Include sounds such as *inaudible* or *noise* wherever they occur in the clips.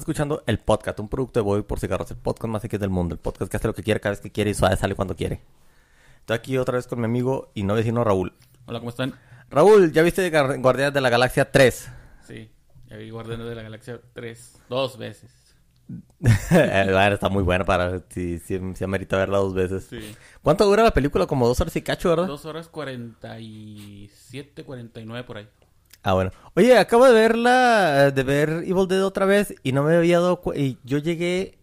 escuchando el podcast, un producto de Boy por cigarros, el podcast más X del mundo, el podcast que hace lo que quiere cada vez que quiere y suave sale cuando quiere. Estoy aquí otra vez con mi amigo y no vecino Raúl. Hola, ¿cómo están? Raúl, ¿ya viste Guardianes de la Galaxia 3? Sí, ya vi Guardianes de la Galaxia 3, dos veces. *laughs* está muy buena para si, si, si amerita verla dos veces. Sí. ¿Cuánto dura la película? Como dos horas y cacho, ¿verdad? Dos horas 47, 49 por ahí. Ah, bueno. Oye, acabo de verla, de ver Evil Dead otra vez y no me había dado cu- y yo llegué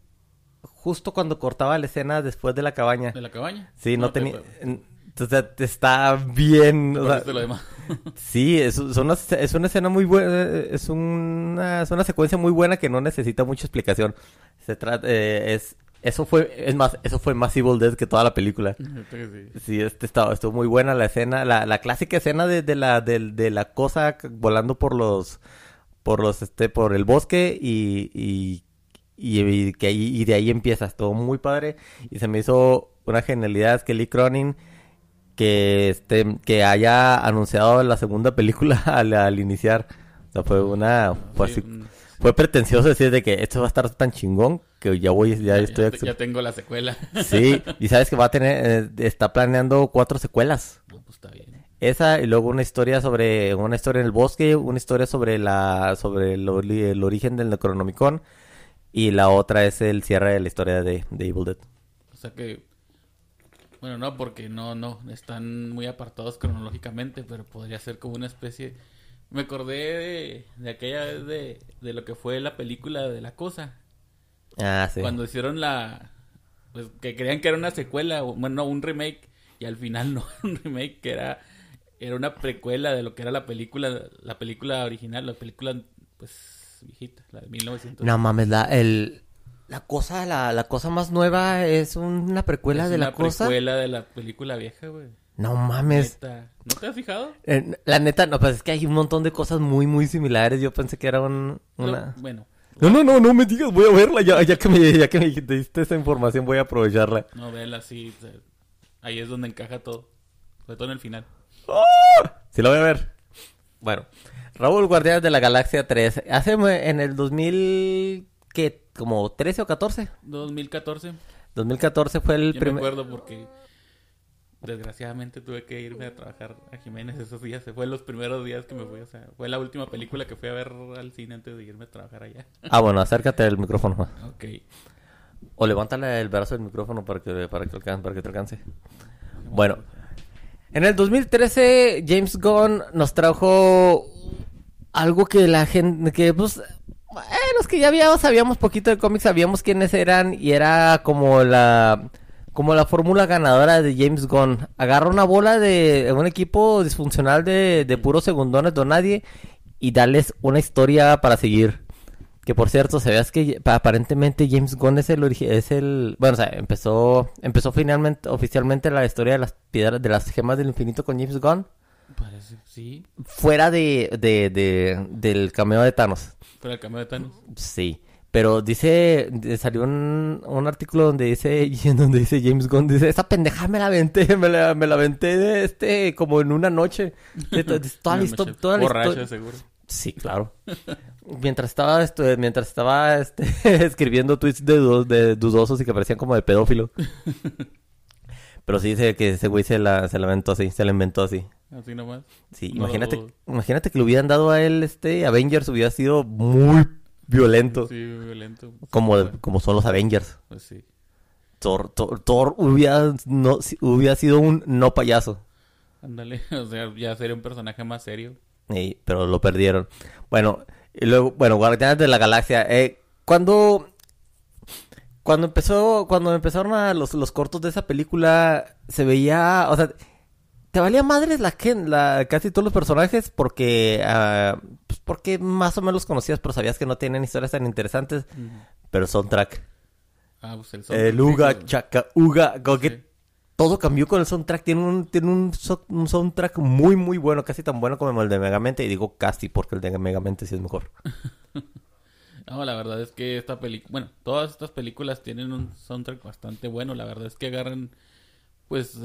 justo cuando cortaba la escena después de la cabaña. ¿De la cabaña? Sí, no, te- tenía... Entonces está bien... o sea, lo demás. *laughs* sí, es, es una, es una escena muy buena, es una, es una secuencia muy buena que no necesita mucha explicación. Se trata, eh, es, eso fue, es más, eso fue más Evil Dead que toda la película. *laughs* Sí. Sí, este estaba, estuvo muy buena la escena, la, la clásica escena de, de la, de, de la cosa volando por los, por los, este, por el bosque y, y, y, y que ahí, y de ahí empieza, estuvo muy padre y se me hizo una genialidad que Lee Cronin que este, que haya anunciado la segunda película *laughs* al, al iniciar, o sea, fue una, fue Sí, así- fue pretencioso decir de que esto va a estar tan chingón que ya voy, ya, ya, estoy ya tengo la secuela. *laughs* Sí, y sabes que va a tener, eh, está planeando cuatro secuelas. No, pues está bien. Esa y luego una historia sobre, una historia en el bosque, una historia sobre la, sobre el origen del Necronomicon y la otra es el cierre de la historia de, de Evil Dead. O sea que... Bueno, no, porque no, no, están muy apartados cronológicamente, pero podría ser como una especie... Me acordé de, de aquella vez de, de lo que fue la película de La Cosa. Ah, sí. Cuando hicieron la... Pues que creían que era una secuela, bueno, no, un remake, y al final *laughs* no era un remake, que era, era una precuela de lo que era la película, la película original, la película, pues, viejita, la de 1900. No mames, la, el, la cosa, la, la cosa más nueva es una precuela Es de la una cosa. precuela de la película vieja, güey. No mames. Neta. ¿No te has fijado? Eh, la neta, no, pues es que hay un montón de cosas muy, muy similares. Yo pensé que era un, una... No, bueno, No, no, no, no me digas, voy a verla. Ya, ya que me, ya que me diste esa información, voy a aprovecharla. no, vela sea, ahí es donde encaja todo, sobre todo en el final. Sí, la voy a ver. Bueno, Raúl Guardianes de la Galaxia 3. Hace eh, en el 2000, ¿qué? ¿Como 13 o 14? 2014, 2014 fue el primer... acuerdo porque desgraciadamente tuve que irme a trabajar a Jiménez esos días. Fue los primeros días que me fui, o sea, fue la última película que fui a ver al cine antes de irme a trabajar allá. Ah, bueno, acércate al micrófono. Ok. O levántale el brazo del micrófono para que, para que, alcance, para que te alcance. Bueno, en el 2013 James Gunn nos trajo algo que la gente, que pues, bueno, los que ya habíamos, sabíamos poquito de cómics, sabíamos quiénes eran y era como la, como la fórmula ganadora de James Gunn. Agarra una bola de un equipo disfuncional de, de puros segundones de nadie y darles una historia para seguir. Que por cierto, sabías que pa- aparentemente James Gunn es el origi- es el bueno, o sea, empezó empezó finalmente oficialmente la historia de las piedras de las gemas del infinito con James Gunn Parece, sí, fuera de, de, de- del cameo de Thanos. pero el cambio de Thanos. Sí, pero dice de- salió un, un artículo donde dice *laughs* donde dice James Gunn dice, "Esa pendeja me la aventé, *laughs* me la, me la aventé de este como en una noche." De to- de toda *laughs* noche toda la borracha, histo- seguro. Sí, claro. mientras estaba esto, mientras estaba este, escribiendo tweets de, du- de dudosos y que parecían como de pedófilo. Pero sí dice que ese güey se la, se la inventó así, se la inventó así. Así nomás. Sí, No imagínate, imagínate que le hubieran dado a él este Avengers hubiera sido muy violento. Sí, violento. Como, como son los Avengers. Pues sí. Thor, Thor, Thor hubiera, no, hubiera sido un no payaso. Ándale, *laughs* o sea, ya sería un personaje más serio. Sí, pero lo perdieron. Bueno, y luego, bueno, Guardianes de la Galaxia. Eh, cuando, cuando empezó, cuando empezaron a los, los cortos de esa película, se veía, o sea, te valía madres la, gen- la casi todos los personajes porque, ah, pues porque más o menos los conocías, pero sabías que no tienen historias tan interesantes. Pero soundtrack, Ah, pues el el soundtrack, Uga, sí, Chaka, Uga, como que todo cambió con el soundtrack. Tiene un, tiene un, so- un soundtrack muy, muy bueno, casi tan bueno como el de Megamente. Y digo casi porque el de Megamente sí es mejor. *laughs* No, la verdad es que esta película, bueno, todas estas películas tienen un soundtrack bastante bueno. La verdad es que agarran, pues,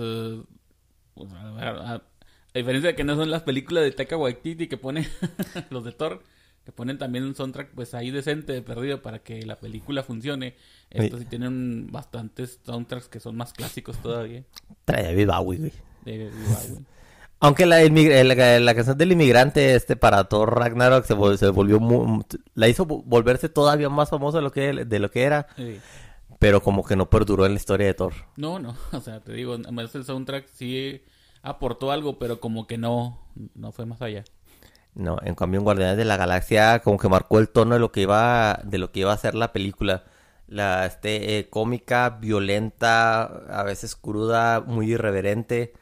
eh, pues, a, a- a diferencia de que no son las películas de Taika Waititi que pone *laughs* los de Thor, que ponen también un soundtrack pues ahí decente de perdido para que la película funcione. Estos sí tienen bastantes soundtracks que son más clásicos todavía. Trae David Bowie, güey. De Bowie. Aunque la, la, la canción del inmigrante este para Thor Ragnarok se, vol- se volvió la hizo vo- volverse todavía más famosa de lo que de lo que era, Sí. Pero como que no perduró en la historia de Thor. No, no, *laughs* o sea, te digo, además el soundtrack sí aportó algo, pero como que no, no fue más allá. No, en cambio en Guardianes de la Galaxia como que marcó el tono de lo que iba de lo que iba a ser la película. La este eh, cómica, violenta, a veces cruda, muy irreverente.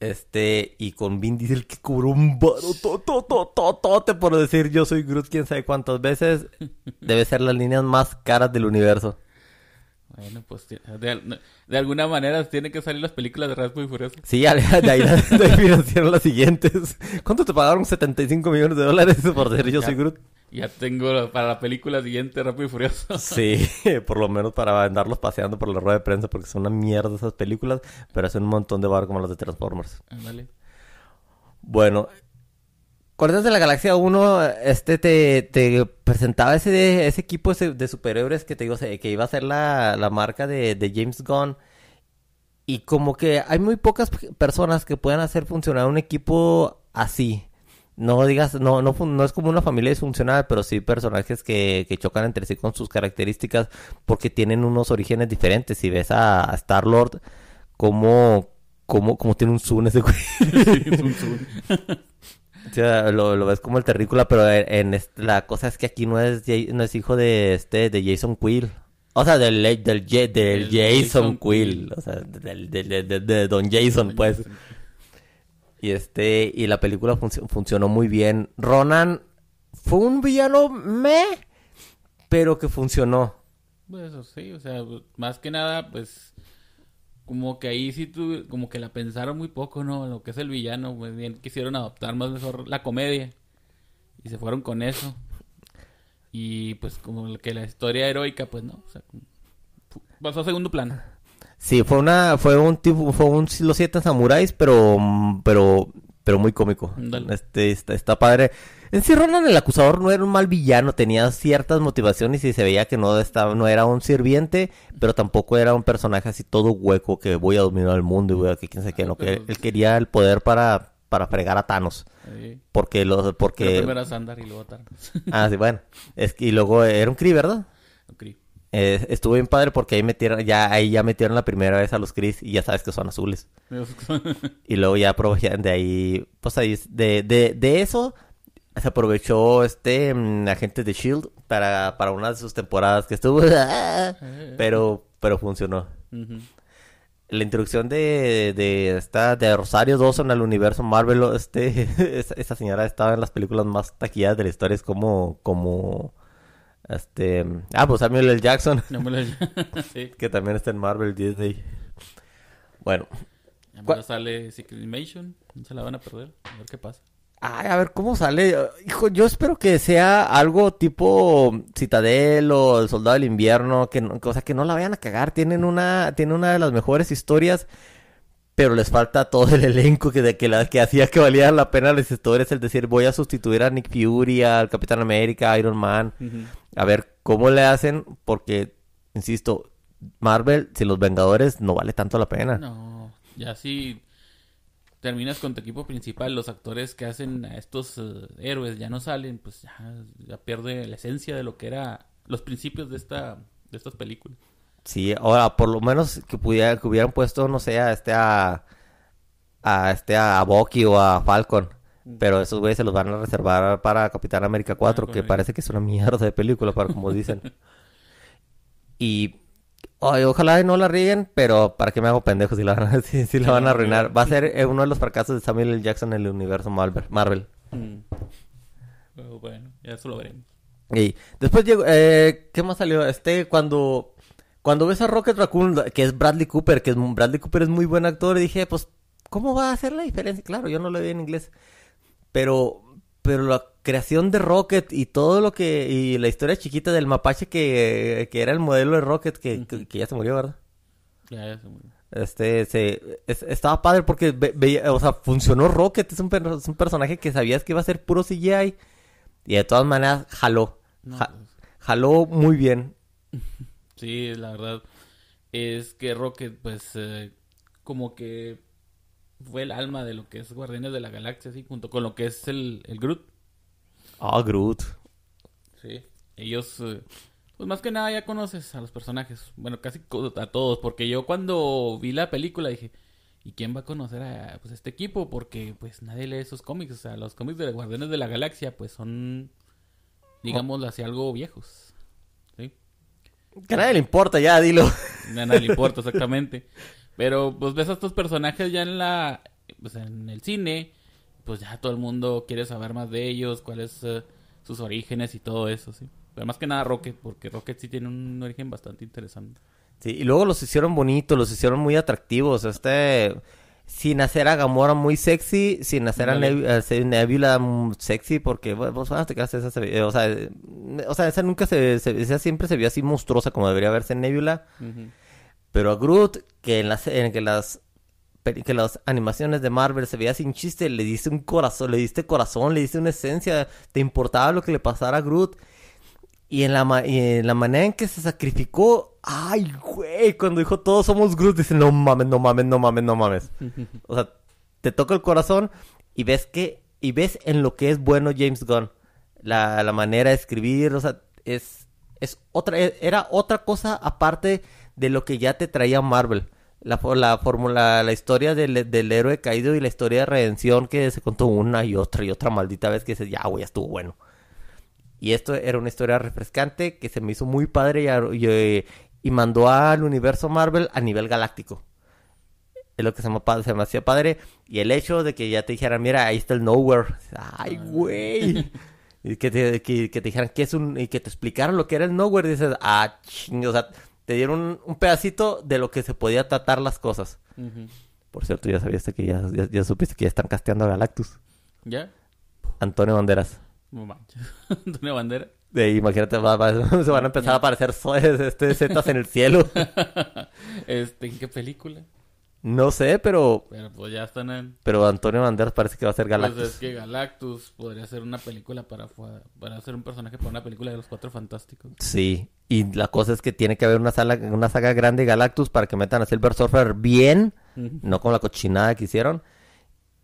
Este, y con Vin Diesel que cobró un baro to, to, to, to, tote por decir yo soy Groot quién sabe cuántas veces. *laughs* Debe ser las líneas más caras del universo. Bueno, pues de, alguna manera tienen que salir las películas de Rápido y Furioso. Sí, ya, de ahí, *laughs* de ahí financiaron las siguientes. ¿Cuánto te pagaron? 75 millones de dólares por decir yo soy Groot. Ya tengo para la película siguiente Rápido y Furioso. Sí, *laughs* por lo menos para andarlos paseando por la rueda de prensa porque son una mierda esas películas, pero hacen un montón de bar como las de Transformers. Ándale. Bueno, Guardianes de la Galaxia 1, este te, te presentaba ese, ese equipo de superhéroes que te digo, que iba a ser la, la marca de, de James Gunn. Y como que hay muy pocas personas que puedan hacer funcionar un equipo así. No digas, no, no, no es como una familia disfuncional, pero sí personajes que, que chocan entre sí con sus características porque tienen unos orígenes diferentes. Si ves a, a Star-Lord, como, como, como tiene un zoom ese güey. *laughs* Sí, es un zoom. *laughs* O sea, lo, lo ves como el terrícola, pero en, la cosa es que aquí no es, no es hijo de este de Jason Quill. O sea, del, del, del, Ja- del Del Jason, Jason Quill. O sea, del, del- del- del- de Don Jason, pues. Y este, y la película func- funcionó muy bien. Ronan fue un villano me, pero que funcionó. Pues eso sí, o sea, más que nada, pues como que ahí sí tu, como que la pensaron muy poco, ¿no? Lo que es el villano, pues bien quisieron adoptar más mejor la comedia y se fueron con eso. Y pues como que la historia heroica, pues no, o sea, pasó a segundo plano. Sí, fue una, fue un tipo, fue un Los Siete Samuráis, pero, pero, pero muy cómico. Este, está, está padre. En sí, Ronan el acusador no era un mal villano, tenía ciertas motivaciones y se veía que no estaba, no era un sirviente, pero tampoco era un personaje así todo hueco que voy a dominar el mundo y voy a que quién sabe qué, no, que él quería el poder para, para fregar a Thanos. Sí. Porque los, Pero porque, primero a Sandar y luego a Thanos. *laughs* ah, sí, bueno, es que, y luego era un Kree, ¿verdad? Ok. Eh, estuvo bien padre porque ahí metieron, ya, ahí ya metieron la primera vez a los Chris y ya sabes que son azules. Y luego ya aprovecharon de ahí, pues ahí, de, de, de eso se aprovechó este mm, agente de Shield para, para una de sus temporadas que estuvo, *laughs* pero, pero funcionó. La introducción de, de esta, de Rosario Dawson al universo Marvel, este, *laughs* esa, esa señora estaba en las películas más taquilladas de la historia, es como, como, este, ah, pues Samuel L. Jackson. *laughs* Me lo... sí. Que también está en Marvel Disney. Bueno. Ya ¿Cuál- me sale Secret Invasion. No se la van a perder. A ver qué pasa. Ay, a ver cómo sale. Hijo, yo espero que sea algo tipo Citadel o El Soldado del Invierno. Que no, o sea, que no la vayan a cagar. Tienen una, tienen una de las mejores historias. Pero les falta todo el elenco que, de, que, la, que hacía que valía la pena las historias. Es decir, voy a sustituir a Nick Fury, al Capitán América, a Iron Man. A ver cómo le hacen. Porque, insisto, Marvel, sin los Vengadores, no vale tanto la pena. No, ya si terminas con tu equipo principal, los actores que hacen a estos eh, héroes ya no salen, pues ya, ya pierde la esencia de lo que era los principios de esta de estas películas. Sí, ahora por lo menos que pudiera, que hubieran puesto, no sé, a este a a este a Bucky o a Falcon. Pero esos güeyes se los van a reservar para Capitán América 4, que correcto. parece que es una mierda de película, para como dicen. *laughs* Y ay, ojalá y no la rieguen, pero para qué me hago pendejo si la van a, *laughs* si, si la van a arruinar. Va a ser eh, uno de los fracasos de Samuel L. Jackson en el universo Marvel. Marvel. Mm. Pero bueno, ya eso lo veremos. Y después llegó, eh, ¿qué más salió? Este, cuando, cuando ves a Rocket Raccoon, que es Bradley Cooper, que es, Bradley Cooper es muy buen actor, y dije, pues, ¿cómo va a hacer la diferencia? Claro, yo no lo vi en inglés, pero, pero la creación de Rocket y todo lo que, y la historia chiquita del mapache que, que era el modelo de Rocket, que, que, que ya se murió, ¿verdad? Ya, ya se murió. Este, se, es- estaba padre porque ve- o sea, funcionó Rocket, es un, per- es un personaje que sabías que iba a ser puro CGI. Y de todas maneras, jaló. No, Ja- pues, jaló muy bien. *laughs* sí, la verdad es que Rocket, pues, eh, como que fue el alma de lo que es Guardianes de la Galaxia, así, junto con lo que es el, el Groot. Ah, Groot. Sí. Ellos, eh, pues más que nada ya conoces a los personajes. Bueno, casi a todos. Porque yo cuando vi la película dije, ¿y quién va a conocer a pues, este equipo? Porque pues nadie lee esos cómics. O sea, los cómics de Guardianes de la Galaxia pues son, digámoslo así, algo viejos. ¿Sí? Que a nadie le importa ya, dilo. *laughs* A nadie le importa exactamente. Pero pues ves a estos personajes ya en la, pues, en el cine. Pues ya todo el mundo quiere saber más de ellos, cuáles eh, sus orígenes y todo eso, sí. Pero más que nada Rocket, porque Rocket sí tiene un origen bastante interesante. Sí, y luego los hicieron bonitos, los hicieron muy atractivos. Este, sin hacer a Gamora muy sexy, sin hacer a Nebula sexy, porque, bueno, pues, ah, te quedas esa, ve- o sea, eh, o sea, esa nunca se, se- esa siempre se vio así monstruosa como debería verse en Nebula. Pero a Groot, que en las, en que las, que las animaciones de Marvel se veía sin chiste, le diste un corazón, le diste corazón, le diste una esencia, te importaba lo que le pasara a Groot. Y en la, ma- y en la manera en que se sacrificó, ay, güey, cuando dijo todos somos Groot, dice, no mames, no mames, no mames, no mames. *laughs* O sea, te toca el corazón y ves que, y ves en lo que es bueno James Gunn. La, la manera de escribir, o sea, es, es otra, e- era otra cosa aparte de lo que ya te traía Marvel. La, la fórmula, la historia del, del héroe caído y la historia de redención que se contó una y otra y otra maldita vez que dices, ya, güey, ya estuvo bueno. Y esto era una historia refrescante que se me hizo muy padre y, eh, y mandó al universo Marvel a nivel galáctico. Es lo que se me, se me hacía padre. Y el hecho de que ya te dijeran, mira, ahí está el Nowhere. Ay, güey. *laughs* Y que te, que, que te dijeran que es un... Y que te explicaran lo que era el Nowhere. Dices, ah, ching. O sea, te dieron un, un pedacito de lo que se podía tratar las cosas. Por cierto, ya sabías que ya, ya, ya supiste que ya están casteando a Galactus. ¿Ya? Antonio Banderas. No manches. *laughs* Antonio Bandera. De ahí, imagínate, va- va- *laughs* se van a empezar a aparecer *laughs* so- este, zetas en el cielo. este, ¿en qué película? No sé, pero Pero pues ya están en... pero Antonio Banderas parece que va a ser Pues Galactus. es que Galactus podría ser una película para... Para ser un personaje para una película de los Cuatro Fantásticos. Sí, y la cosa es que tiene que haber una sala, una saga grande de Galactus para que metan a Silver Surfer bien, Ujú. no con la cochinada que hicieron.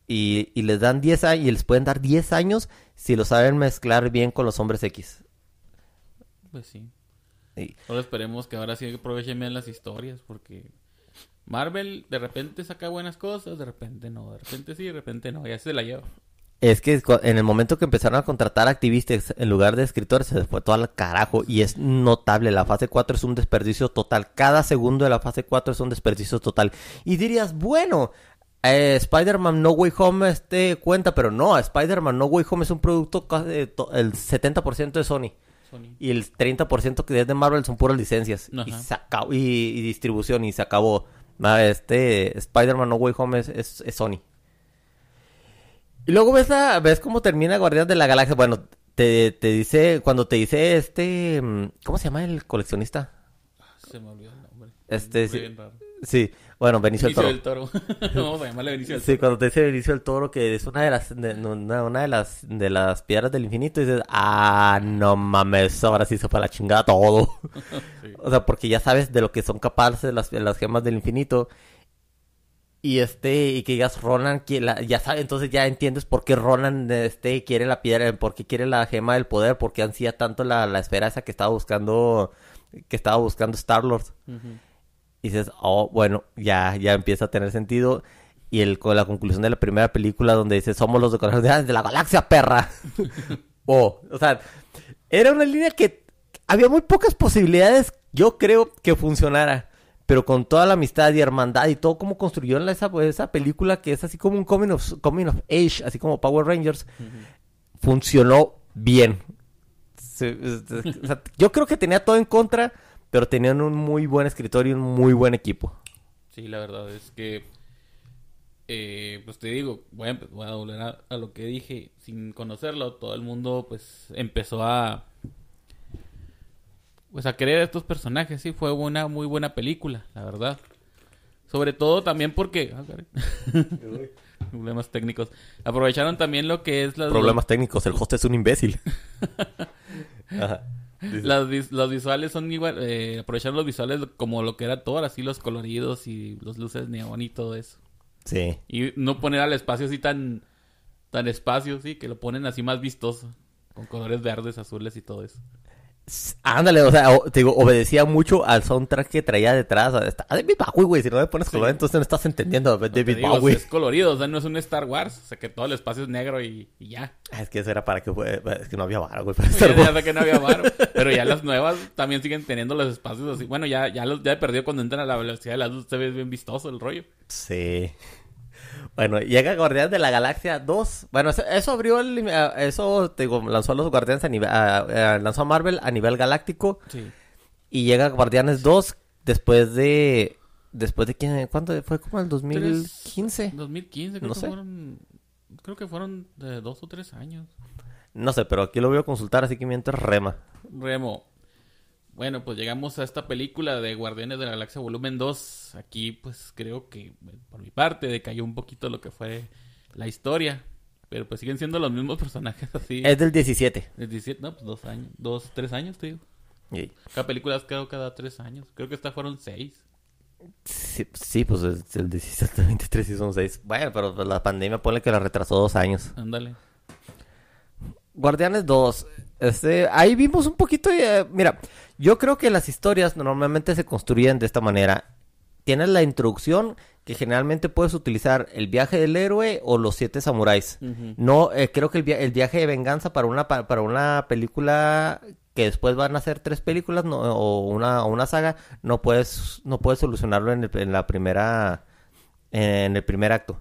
Y, y les dan 10 años, y les pueden dar 10 años si lo saben mezclar bien con los hombres X. Pues sí. Solo esperemos que ahora sí aprovechen bien las historias, porque Marvel de repente saca buenas cosas, de repente no, de repente sí, de repente no, ya se la lleva. Es que en el momento que empezaron a contratar activistas en lugar de escritores, se fue todo al carajo. Y es notable, la fase 4 es un desperdicio total. Cada segundo de la fase 4 es un desperdicio total. Y dirías, bueno, eh, Spider-Man No Way Home este cuenta, pero no, Spider-Man No Way Home es un producto casi el 70% de Sony. Sony. Y el 30% que es de Marvel son puras licencias. Y, Ajá. se acabó- y, y distribución y se acabó. Ah, Este Spider-Man No Way Home es, es- es Sony. Y luego ves, la, ves cómo termina Guardianes de la Galaxia. Bueno, te, te dice, cuando te dice este, mm, ¿cómo se llama el coleccionista? Se me olvidó el nombre. Este, sí. Sí, bueno, Benicio del Benicio Toro. del Toro. *laughs* Vamos a llamarle Benicio del Sí, Toro. cuando te dice Benicio del Toro que es una de las de, una, una de las de las piedras del infinito, dices, ah, no mames, ahora sí se fue a la chingada todo. *laughs* Sí. O sea, porque ya sabes de lo que son capaces las, las gemas del infinito. Y este, y que digas Ronan, que la- ya sabes, entonces ya entiendes por qué Ronan este quiere la piedra, por qué quiere la gema del poder, por qué ansía tanto la, la esfera esa que estaba buscando, que estaba buscando Star Lord. Ujú. Y dices, oh, bueno, ya, ya empieza a tener sentido. Y el, con la conclusión de la primera película donde dice, somos los decoradores de la galaxia, perra. *laughs* oh, o sea, era una línea que había muy pocas posibilidades, yo creo, que funcionara. Pero con toda la amistad y hermandad y todo como construyó esa, esa película que es así como un coming of, coming of age, así como Power Rangers, funcionó bien. Se- *laughs* o sea, yo creo que tenía todo en contra, pero tenían un muy buen escritorio y un muy buen equipo. Sí, la verdad es que, eh, pues te digo, voy a, voy a volver a, a lo que dije, sin conocerlo, todo el mundo pues empezó a, pues a querer a estos personajes, sí, fue una muy buena película, la verdad. Sobre todo también porque, ah. *laughs* Problemas técnicos. Aprovecharon también lo que es las... Problemas técnicos, el host es un imbécil. *laughs* Ajá. Las vis- los visuales son igual, eh, aprovecharon los visuales como lo que era todo, así los coloridos y los luces neón y todo eso. Sí. Y no poner al espacio así tan, tan espacio, sí, que lo ponen así más vistoso, con colores verdes, azules y todo eso. Ándale, o sea, te digo, obedecía mucho al soundtrack que traía detrás. Está David Bowie, güey. Si no me pones color, entonces no estás entendiendo a David digo, Bowie. es colorido, o sea, no es un Star Wars, o sea, que todo el espacio es negro y, y ya. Ah, Es que eso era para que fue... Es que no había vara, güey. para ya sé que no había *laughs* pero ya las nuevas también siguen teniendo los espacios así. Bueno, ya, ya los ya he perdido cuando entran a la velocidad de la luz, se ve bien vistoso el rollo. Sí. Bueno, llega Guardianes de la Galaxia 2. Bueno, eso, eso abrió el... eh, Eso, te digo, lanzó a los Guardianes a nivel... a- a- lanzó a Marvel a nivel galáctico. Sí. Y llega Guardianes 2 después de... Después de quién... ¿Cuánto? Fue como el 2015. 2015, creo No que sé. fueron. Creo que fueron de dos o tres años. No sé, pero aquí lo voy a consultar, así que mientras rema. Remo. Bueno, pues llegamos a esta película de Guardianes de la Galaxia Volumen 2. Aquí, pues creo que por mi parte decayó un poquito lo que fue la historia. Pero pues siguen siendo los mismos *laughs* personajes así. Es del 17. De 17, no, pues dos años, dos, tres años, te digo. Y- Cada película creo cada tres años. Creo que esta fueron seis. Sí, sí, pues es el 17, 23 y son 6. Bueno, pero pues, la pandemia pone que la retrasó dos años. Ándale. Guardianes 2. Este, ahí vimos un poquito. de- mira, yo creo que las historias normalmente se construyen de esta manera. Tienes la introducción que generalmente puedes utilizar el viaje del héroe o los siete samuráis. No, eh, creo que el, via- el viaje de venganza para una pa- para una película que después van a ser tres películas no, o una o una saga, no puedes no puedes solucionarlo en, el- en la primera en el primer acto.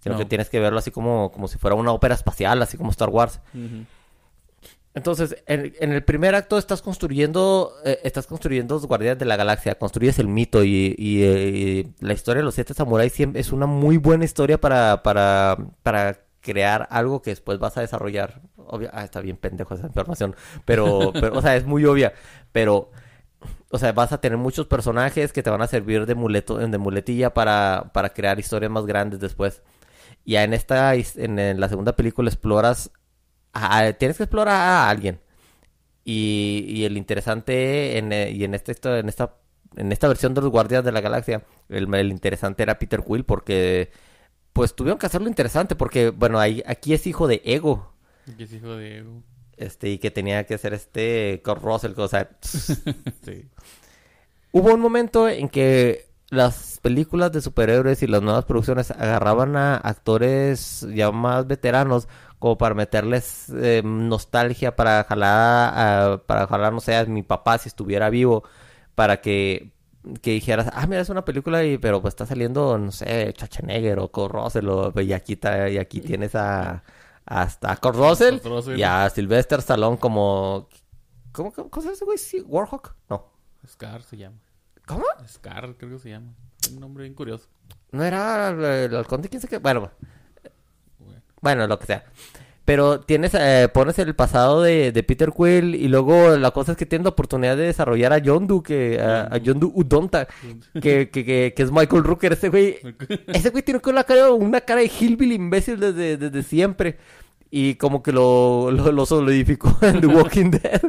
Sino No. que tienes que verlo así como como si fuera una ópera espacial, así como Star Wars. Entonces, en, en el primer acto estás construyendo, eh, estás construyendo los guardianes de la galaxia, construyes el mito y, y, eh, y la historia de los siete samuráis es una muy buena historia para, para, para crear algo que después vas a desarrollar. Obvia- ah, está bien pendejo esa información, pero, *laughs* pero, o sea, es muy obvia, pero, o sea, vas a tener muchos personajes que te van a servir de muleto, de muletilla para, para crear historias más grandes después. Ya en esta, en la segunda película exploras a- tienes que explorar a alguien. Y, y el interesante en, eh, y en esta, histo- en esta en esta versión de los Guardias de la Galaxia, el, el interesante era Peter Quill porque pues tuvieron que hacerlo interesante porque bueno, ahí, aquí es hijo de Ego, Que es hijo de Ego. este y que tenía que ser este Kurt Russell, o sea, *laughs* Sí. Hubo un momento en que las películas de superhéroes y las nuevas producciones agarraban a actores ya más veteranos como para meterles eh, nostalgia para jalar a- para jalar no sé a mi papá si estuviera vivo para que que dijeras ah mira es una película y pero pues está saliendo no sé Schwarzenegger o Kurt Russell o- y aquí está- y aquí tienes a hasta a Kurt Russell, Kurt Russell. y a Sylvester Stallone como ¿cómo, cómo, cómo se llama ese güey? Sí, Warhawk no Scar se llama. ¿cómo? Scar creo que se llama. Un nombre bien curioso. No era el, el halcón de quién sé qué. Bueno, Bueno. lo que sea. Pero tienes, eh, pones el pasado de, de Peter Quill y luego la cosa es que tienes la oportunidad de desarrollar a Yondu, que, a, a Yondu Udonta, que, que, que, que es Michael Rooker. Ese güey, ese güey tiene una cara, una cara de hillbilly imbécil desde, desde siempre. Y como que lo, lo, lo solidificó *laughs* en The Walking Dead.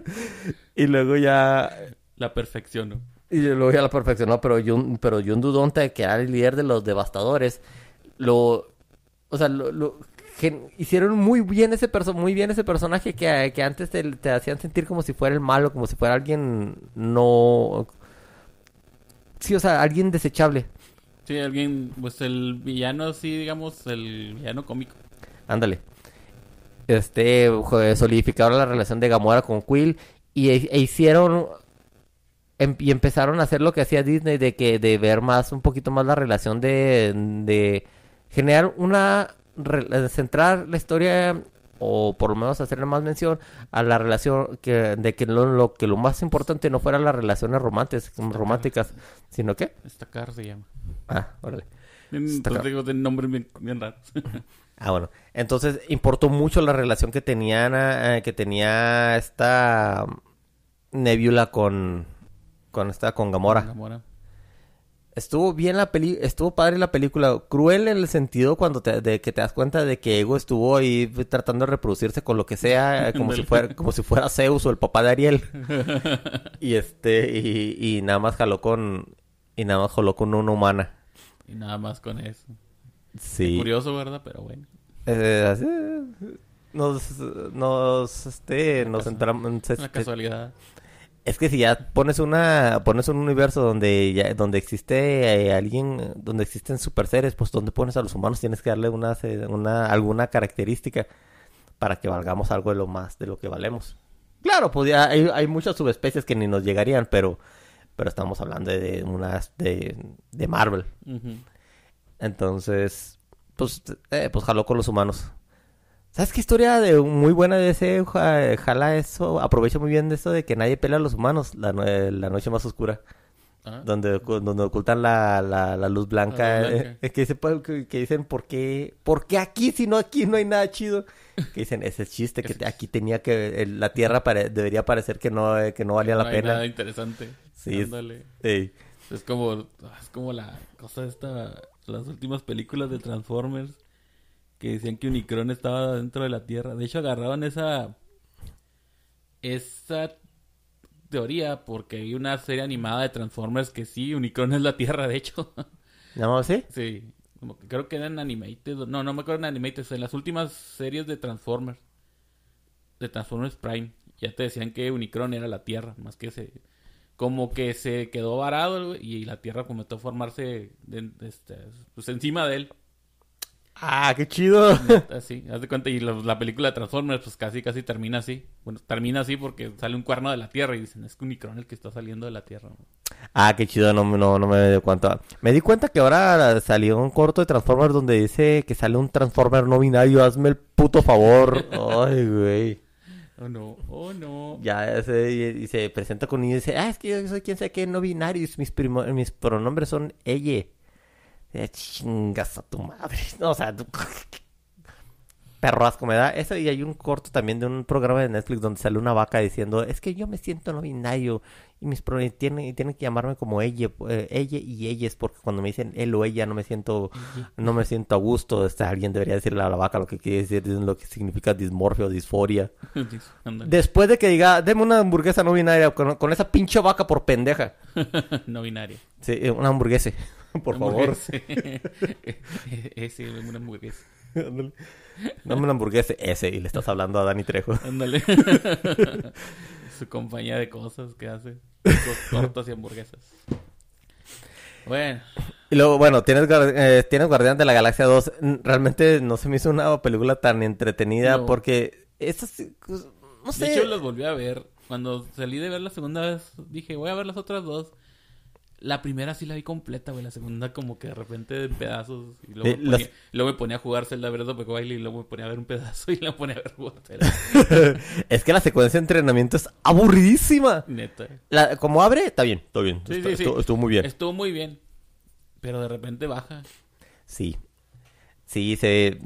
Y luego ya La perfección, ¿no? y luego ya la perfeccionó, pero Yun, pero Yondu Donta, que era el líder de los devastadores, lo, o sea, lo, hicieron muy bien ese perso muy bien ese personaje que, que antes te, te hacían sentir como si fuera el malo, como si fuera alguien no, sí, o sea, alguien desechable. Sí, alguien, pues el villano, sí, digamos, el villano cómico. Ándale. Este, solidificaron la relación de Gamora con Quill y e, e hicieron em- y empezaron a hacer lo que hacía Disney de que de ver más un poquito más la relación de, de generar una centrar la historia o por lo menos hacerle más mención a la relación que de que lo, lo- que lo más importante no fueran las relaciones románticas románticas sino que Estacar se llama. ah órale Estacar. Pues digo, de nombre bien, bien raro. *laughs* Ah, bueno. Entonces importó mucho la relación que tenían, eh, que tenía esta Nebula con, con esta, con Gamora. Gamora. Estuvo bien la peli, estuvo padre la película, cruel en el sentido cuando te, de que te das cuenta de que Ego estuvo ahí tratando de reproducirse con lo que sea, *laughs* como si fuera, como si fuera Zeus o el papá de Ariel. *laughs* y este, y, y nada más jaló con, y nada más jaló con una humana. Y nada más con eso. Sí. Curioso, ¿verdad? Pero bueno. Eh, así, nos, nos, este, nos entramos, Una este, casualidad. Es que si ya pones una pones un universo donde ya, donde existe eh, alguien, donde existen super seres, pues donde pones a los humanos tienes que darle una, se- una alguna característica para que valgamos algo de lo más de lo que valemos. Claro, pues ya hay, hay muchas subespecies que ni nos llegarían, pero pero estamos hablando de unas de, de Marvel. Entonces, pues eh, pues jaló con los humanos. ¿Sabes qué historia de muy buena de ese ja- jala eso? Aprovecha muy bien de eso de que nadie pela a los humanos, la, no- la noche más oscura, Ah, donde, donde ocultan la, la, la luz blanca, La blanca. eh, *laughs* que, dice, pues, que, dicen ¿por qué, ¿por qué aquí si no aquí no hay nada chido? *laughs* Que dicen ese es chiste que aquí tenía que el- la tierra pare- debería parecer que no eh, que no valía no la hay pena. nada interesante. Sí, es-. Ey. Es como, es como la cosa esta, las últimas películas de Transformers que decían que Unicron estaba dentro de la Tierra. De hecho, agarraron esa esa teoría porque hay una serie animada de Transformers que sí, Unicron es la Tierra, de hecho. ¿Nada más así? sí, como que creo que eran Animated. No, no me acuerdo en Animated, en las últimas series de Transformers. De Transformers Prime. Ya te decían que Unicron era la Tierra, más que se... Como que se quedó varado y la Tierra comenzó a formarse de- de este, pues encima de él. Ah, qué chido. Así, haz de cuenta. Y la, la película de Transformers, pues casi, casi termina así. Bueno, termina así porque sale un cuerno de la Tierra y dicen, es que Unicron el que está saliendo de la Tierra. Ah, qué chido, no, no, no me di cuenta. Me di cuenta que ahora salió un corto de Transformers donde dice que sale un Transformer no binario, hazme el puto favor. Ay, güey. Oh no, oh no. Ya ese, y, se presenta con niño y dice, ah, es que yo soy quien sé que no binario, mis, mis pronombres son ella. Eh, chingas a tu madre. *laughs* No, o sea, *laughs* perro asco me da. Eso y hay un corto también de un programa de Netflix donde sale una vaca diciendo, es que yo me siento no binario y mis pronombres tienen, tienen que llamarme como ella, eh, ella y ellas, porque cuando me dicen él o ella no me siento, no me siento a gusto. Este, alguien debería decirle a la vaca lo que quiere decir, lo que significa dismorfia o disforia. *laughs* Después de que diga, deme una hamburguesa no binaria con, con esa pinche vaca por pendeja. no binaria. Sí, eh, una hamburguesa. *laughs* Por favor. Ese, una *laughs* hamburguesa. Ándale. Dame una hamburguesa. Ese. Y le estás hablando a Dani Trejo. Ándale. *laughs* Su compañía de cosas que hace. Tor- Tortas y hamburguesas. Bueno, Y luego, bueno, tienes, eh, tienes Guardián de la Galaxia 2. Mm, Realmente no se me hizo una película tan entretenida No. porque esas... pues, No de sé. hecho las volví a ver. Cuando salí de ver la segunda vez, dije, voy a ver las otras dos. La primera sí la vi completa, güey. La segunda como que de repente en pedazos. Y luego, Eh, me las- ponía, luego me ponía a jugar Zelda Breath of the y luego me ponía a ver un pedazo *laughs* y la ponía a ver Zelda. *laughs* es que la secuencia de entrenamiento es aburridísima. Neta. La, como abre, está bien. Está bien. Sí, Está- sí, sí. Estuvo, muy bien. Estuvo muy bien. Pero de repente baja. Sí. Sí, se,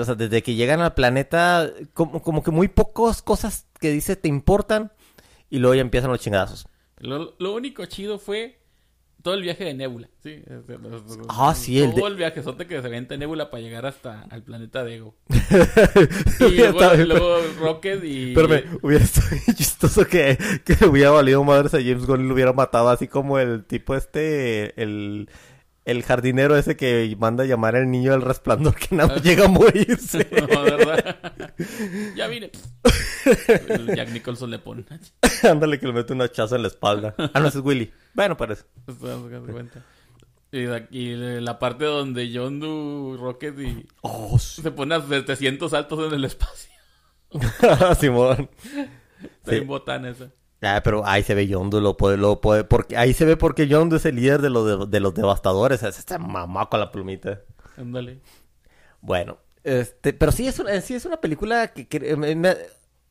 o sea, desde que llegan al planeta, como, como que muy pocas cosas que dice te importan y luego ya empiezan los chingadazos. Lo, lo único chido fue todo el viaje de Nebula. Sí, Ah, sí, el Todo de- el viajezote que se venta Nebula para llegar hasta al planeta de Ego. *laughs* y luego, estado luego Rocket y... Pero me hubiera estado bien chistoso que, que hubiera valido madres a James Gunn y lo hubiera matado así como el tipo este, el, el jardinero ese que manda a llamar al niño del resplandor que nada más llega a morirse. *laughs* No, ¿verdad? *laughs* ya vine. El *laughs* Jack Nicholson le pone. Ándale que le mete un hachazo en la espalda. Ah, no, ese es Willy. Bueno, parece. ¿Te das cuenta? Y, la parte donde John Doe, Rocket y... Oh, sí. Se pone a 700 saltos en el espacio. Simón. Está Sí. bien botana esa. Ah, pero ahí se ve Yondu, lo puede, lo puede, porque ahí se ve porque Yondu es el líder de los, de, de los devastadores, es este mamá con la plumita. Ándale. Bueno, este, pero sí es una, sí es una película que, que, me- me-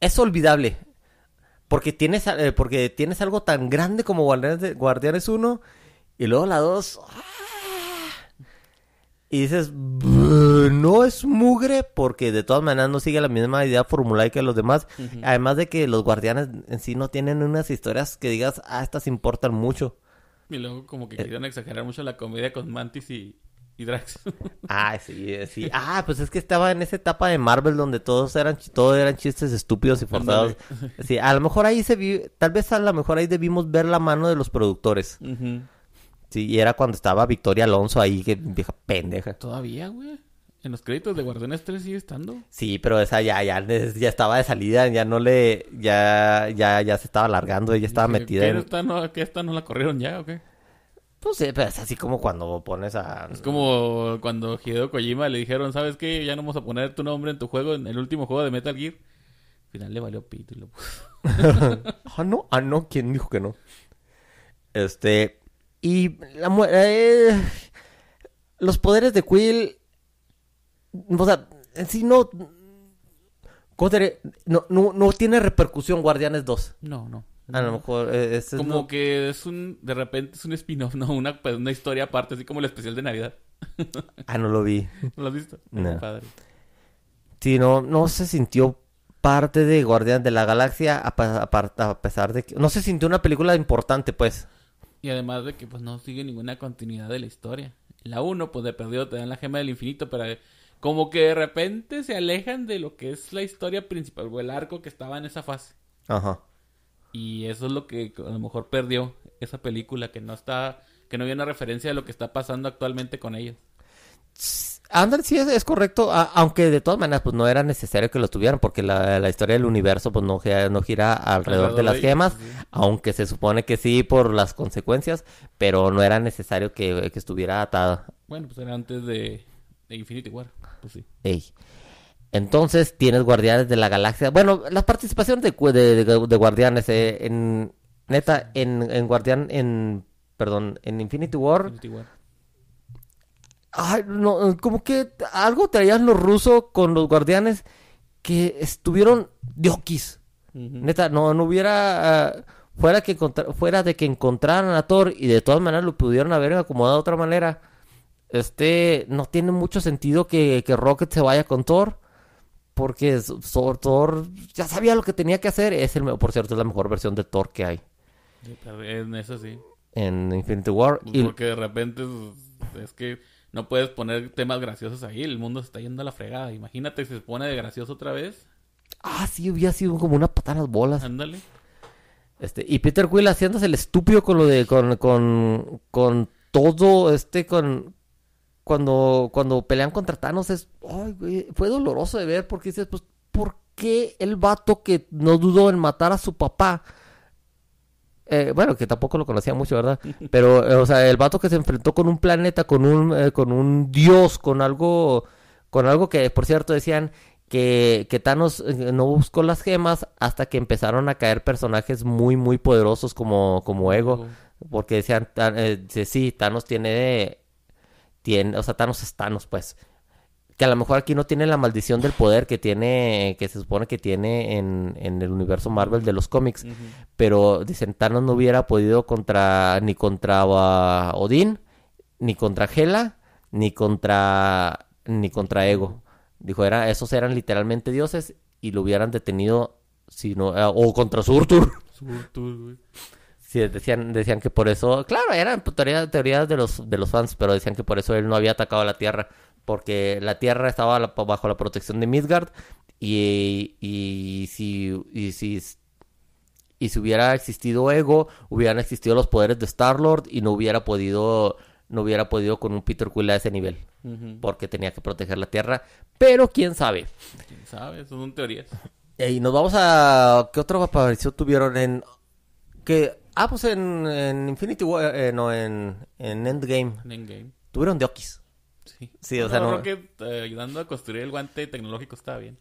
es olvidable. Porque tienes, eh, porque tienes algo tan grande como Guardianes, Guardianes 1 y luego la 2. ¡ah! Y dices, "Buh, no es mugre porque de todas maneras no sigue la misma idea formulada que los demás. Además de que los guardianes en sí no tienen unas historias que digas, ah, estas importan mucho. Y luego como que quisieron exagerar mucho la comedia con Mantis y, y Drax. *laughs* Ah, sí, eh, sí. Ah, pues es que estaba en esa etapa de Marvel donde todos eran, ch- todo eran chistes estúpidos y forzados. *laughs* Sí, a lo mejor ahí se vio, tal vez a lo mejor ahí debimos ver la mano de los productores. Ujú. Sí, y era cuando estaba Victoria Alonso ahí, que vieja pendeja. Todavía, güey. En los créditos de Guardianes 3 sigue estando. Sí, pero esa ya, ya, ya estaba de salida, ya no le, ya, ya, ya se estaba alargando, ella estaba Dije, metida ¿qué en... esta no, ¿Qué esta no la corrieron ya o qué? Pues sí, pero es así como cuando pones a... Es como cuando Hideo Kojima le dijeron, ¿sabes qué? Ya no vamos a poner tu nombre en tu juego, en el último juego de Metal Gear. Al final le valió pito y lo puso. *laughs* ah, no, ah, no, ¿quién dijo que no? Este, y la eh, los poderes de Quill, o sea, en sí no, ¿cómo te no, no, no tiene repercusión Guardianes 2. No, no. A lo mejor eh, ese es Como que es un, de repente es un spin-off, ¿no? Una, pues, una historia aparte, así como el especial de Navidad. Ah, no lo vi. *laughs* ¿No lo has visto? No. Padre. Sí, no, no se sintió parte de Guardianes de la Galaxia a pesar de que... No se sintió una película importante, pues. Y además de que pues no sigue ninguna continuidad de la historia. La 1, pues de perdido te dan la gema del infinito, pero eh, como que de repente se alejan de lo que es la historia principal o el arco que estaba en esa fase. Ajá. Y eso es lo que a lo mejor perdió esa película, que no está, que no había una referencia de lo que está pasando actualmente con ellos. Ándale, sí, es, es correcto, a- aunque de todas maneras, pues no era necesario que lo tuvieran, porque la, la historia del universo, pues no, gira- no gira alrededor de las de- gemas, sí. aunque se supone que sí por las consecuencias, pero no era necesario que, que estuviera atada. Bueno, pues era antes de, de Infinity War. Pues sí. Ey. Entonces tienes Guardianes de la Galaxia. Bueno, las participaciones de, de, de- de Guardianes, eh, en neta, en, en Guardián, en, perdón, en Infinity War, Infinity War. Ay, no, como que algo traían los rusos con los guardianes que estuvieron diokis. Ujú. Neta, no, no hubiera. ah, fuera, que fuera de que encontraran a Thor y de todas maneras lo pudieron haber acomodado de otra manera. Este, no tiene mucho sentido que, que Rocket se vaya con Thor. Porque Thor, Thor ya sabía lo que tenía que hacer. Es el, por cierto, es la mejor versión de Thor que hay En eso sí. en Infinity War. Y, Porque de repente es, es que no puedes poner temas graciosos ahí. El mundo se está yendo a la fregada. Imagínate si se pone de gracioso otra vez. ah, sí, hubiera sido como una patada en las bolas. Ándale. Este, y Peter Quill haciéndose el estúpido con lo de, con, con, con todo, este, con, cuando, cuando pelean contra Thanos es, ay, güey, fue doloroso de ver porque dices, pues, ¿por qué el vato que no dudó en matar a su papá? Eh, bueno, que tampoco lo conocía mucho, ¿verdad? *laughs* Pero, eh, o sea, el vato que se enfrentó con un planeta, con un, eh, con un dios, con algo, con algo que, por cierto, decían que, que Thanos eh, no buscó las gemas hasta que empezaron a caer personajes muy, muy poderosos como, como Ego. Porque decían, "Tan- eh, dice, sí, Thanos tiene, tiene, o sea, Thanos es Thanos, pues. Que a lo mejor aquí no tiene la maldición del poder que tiene, que se supone que tiene en, en el universo Marvel de los cómics. Pero dicen, Thanos no hubiera podido contra, ni contra ah, Odín, ni contra Hela, ni contra, ni contra Ego. Dijo, era, esos eran literalmente dioses y lo hubieran detenido, si no, ah, o contra Surtur. Surtur, güey. Sí, decían, decían que por eso, claro, eran teoría- teorías de los, de los fans, pero decían que por eso él no había atacado a la Tierra, porque la Tierra estaba bajo la protección de Midgard y, y si, y si, y si hubiera existido Ego, hubieran existido los poderes de Star Lord y no hubiera podido, no hubiera podido con un Peter Quill a ese nivel, porque tenía que proteger la Tierra, pero quién sabe. ¿Quién sabe? Eso son teorías. Y nos vamos a. ¿Qué otra aparición tuvieron en.? Que. Ah, pues en, en Infinity War. eh, no, en, en Endgame. En Endgame. Tuvieron Diokis. Sí. Sí, o sea, no- Rocket eh, ayudando a construir el guante tecnológico estaba bien.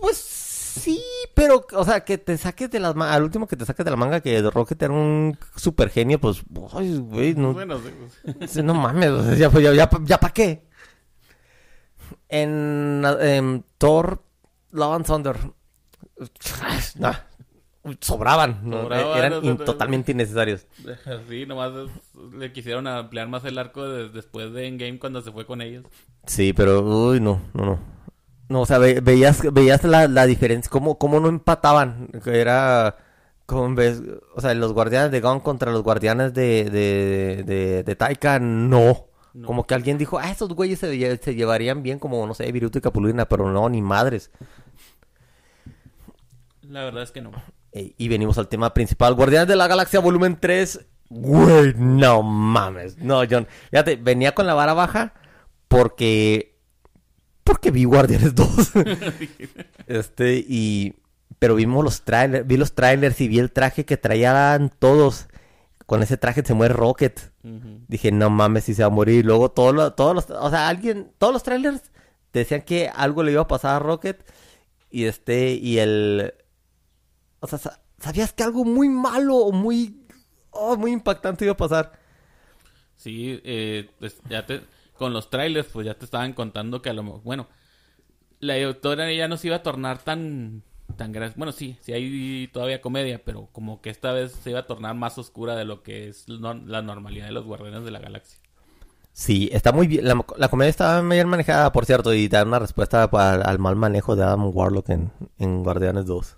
Pues sí, pero. O sea, que te saques de las ma- Al último que te saques de la manga que Rocket era un super genio, pues. Ay, güey, no. Bueno, sí, pues, No mames, o sea, ya, ya, ya, ya para qué. En, en Thor, Love and Thunder. nah, sobraban, ¿no? Sobraban, eran totalmente innecesarios. *laughs* sí, nomás es- le quisieron ampliar más el arco de- después de Endgame cuando se fue con ellos. Sí, pero, uy, no, no, no. No, o sea, ve- veías, veías la, la diferencia, cómo, cómo no empataban. Era, ¿Cómo ves? O sea, los guardianes de Gon contra los guardianes de, de, de, de Taika, no. No. Como que alguien dijo, ah, esos güeyes se, se llevarían bien como, no sé, Viruto y Capulina, pero no, ni madres. La verdad es que no. Eh, y venimos al tema principal, Guardianes de la Galaxia volumen 3. Güey, no mames. No, John. Fíjate, venía con la vara baja porque... Porque vi Guardianes *laughs* 2. este, y... Pero vimos los trailers, vi los trailers y vi el traje que traían todos. Con ese traje se muere Rocket. Dije, no mames, si se va a morir. Luego todos los, todos los, o sea, alguien, todos los trailers decían que algo le iba a pasar a Rocket. Y este, y el, o sea, sa- sabías que algo muy malo o muy, oh, muy impactante iba a pasar. Sí, eh, pues ya te, con los trailers, pues ya te estaban contando que a lo mejor, bueno, la doctora ya no se iba a tornar tan, tan grande. Bueno, sí, sí hay todavía comedia, pero como que esta vez se iba a tornar más oscura de lo que es la normalidad de los guardianes de la galaxia. Sí, está muy bien. La, la comedia está bien manejada, por cierto, y da una respuesta pa- al mal manejo de Adam Warlock en, en Guardianes 2.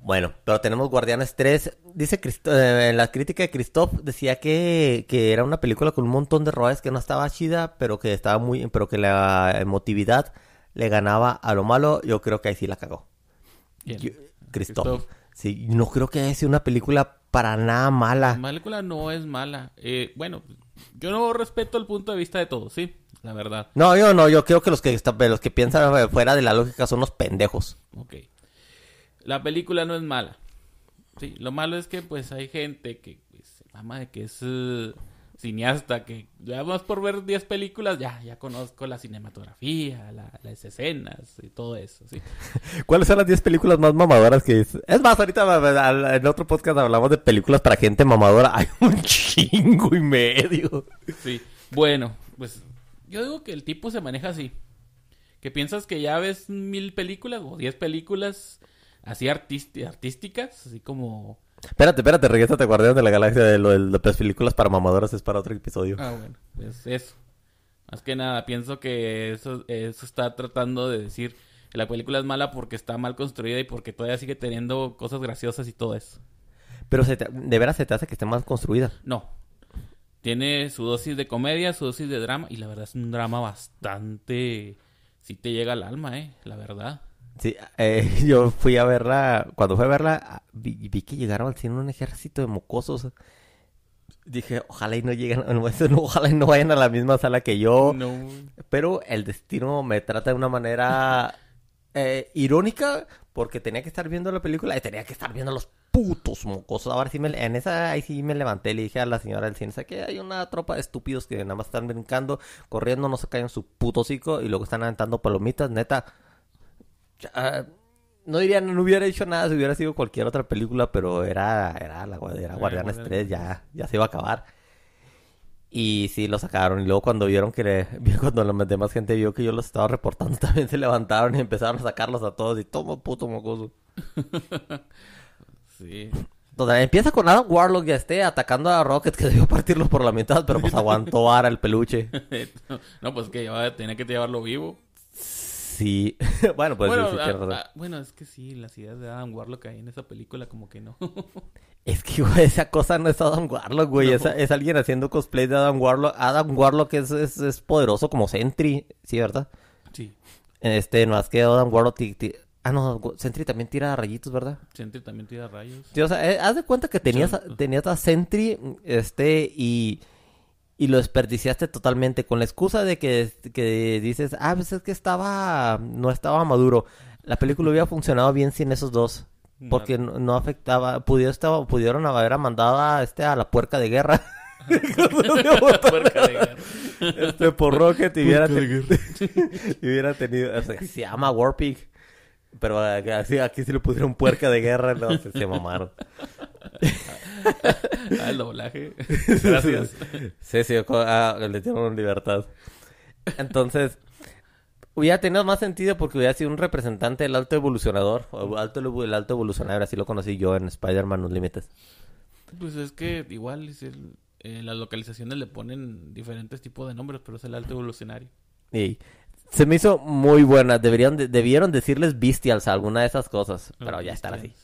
Bueno, pero tenemos Guardianes 3. Dice Cristo- eh, en la crítica de Christoph decía que, que era una película con un montón de errores que no estaba chida, pero que estaba muy, pero que la emotividad le ganaba a lo malo. Yo creo que ahí sí la cagó. Yo- Christoph. Christoph. Sí, no creo que haya sido una película para nada mala. La película no es mala. Eh, bueno, yo no respeto el punto de vista de todos, sí, la verdad. No, yo no, yo creo que los que los que piensan fuera de la lógica son los pendejos. Ok. La película no es mala. Sí, lo malo es que pues hay gente que pues, se mama de que es eh, cineasta, que ya más por ver 10 películas, ya, ya conozco la cinematografía, la- las escenas y todo eso, sí. *laughs* ¿Cuáles son las 10 películas más mamadoras que es? Es más, ahorita en otro podcast hablamos de películas para gente mamadora. *laughs* Hay un chingo y medio. Sí. Bueno, pues yo digo que el tipo se maneja así. Que piensas que ya ves mil películas o 10 películas así artísticas, así como... Espérate, espérate, regrésate a Guardianes de la Galaxia de lo de las películas para mamadoras es para otro episodio. Ah, bueno, pues eso. Más que nada, pienso que eso, eso está tratando de decir que la película es mala porque está mal construida y porque todavía sigue teniendo cosas graciosas y todo eso. Pero se te- de veras se te hace que esté más construida. No. Tiene su dosis de comedia, su dosis de drama y la verdad es un drama bastante... Sí te llega al alma, eh, la verdad. Sí, eh, *laughs* yo fui a verla, cuando fui a verla, vi, vi que llegaron al cine un ejército de mocosos. Dije, ojalá y no lleguen, *laughs* *laughs* ojalá y no vayan a la misma sala que yo. No. Pero el destino me trata de una manera eh, irónica porque tenía que estar viendo la película y tenía que estar viendo a los putos mocosos. Ahora sí me, en esa ahí sí me levanté y le dije a la señora del cine, "¿Sabe que hay una tropa de estúpidos que nada más están brincando, corriendo, no se caen su puto hocico y luego están aventando palomitas, neta. Ah, no diría, no hubiera hecho nada si hubiera sido cualquier otra película, pero era, era, la, era Guardianes Guardianes 3, ya, ya se iba a acabar. Y sí, lo sacaron. Y luego cuando vieron que le- *laughs* cuando la demás gente vio que yo los estaba reportando, *laughs* también se levantaron y empezaron a sacarlos a todos. Y toma puto mocoso. *laughs* Sí. Entonces, empieza con Adam Warlock ya esté atacando a Rocket que debió partirlos por la mitad, pero pues aguantó ahora el peluche. no, pues que llevaba, tenía que llevarlo vivo. Sí. *laughs* bueno, pues bueno, sí, sí, ah, tienes razón. ah, bueno, es que sí, las ideas de Adam Warlock ahí en esa película como que no. *laughs* Es que, güey, esa cosa no es Adam Warlock, güey. No. Es, es alguien haciendo cosplay de Adam Warlock. Adam Warlock es, es, es poderoso como Sentry, ¿sí, verdad? sí. Este, más que Adam Warlock... Ah, no, Sentry también tira rayitos, ¿verdad? Sentry también tira rayos. Sí, o sea, eh, haz de cuenta que tenías, a- tenías a Sentry, este, y, y lo desperdiciaste totalmente con la excusa de que, que dices, ah, pues es que estaba, no estaba maduro. La película hubiera funcionado bien sin esos dos, porque no, no afectaba, pudieron, estaba, pudieron haber mandado a, este, a la puerca de guerra. *laughs* *laughs* Puerca de guerra. este, por Rocket y hubiera, Puerca de ten- *laughs* y hubiera tenido, o sea, se llama Warpig. Pero aquí, aquí sí le pusieron puerca de guerra, no, se, se mamaron. *laughs* Ah, el doblaje. Gracias. Sí, sí, ah, le dieron libertad. Entonces, hubiera tenido más sentido porque hubiera sido un representante del alto evolucionador. O alto, el alto evolucionador, así lo conocí yo en Spider-Man Los Límites. Pues es que igual es el- eh, las localizaciones le ponen diferentes tipos de nombres, pero es el alto evolucionario. Y se me hizo muy buena. Deberían de- debieron decirles Bestials a alguna de esas cosas. Pero ya están así.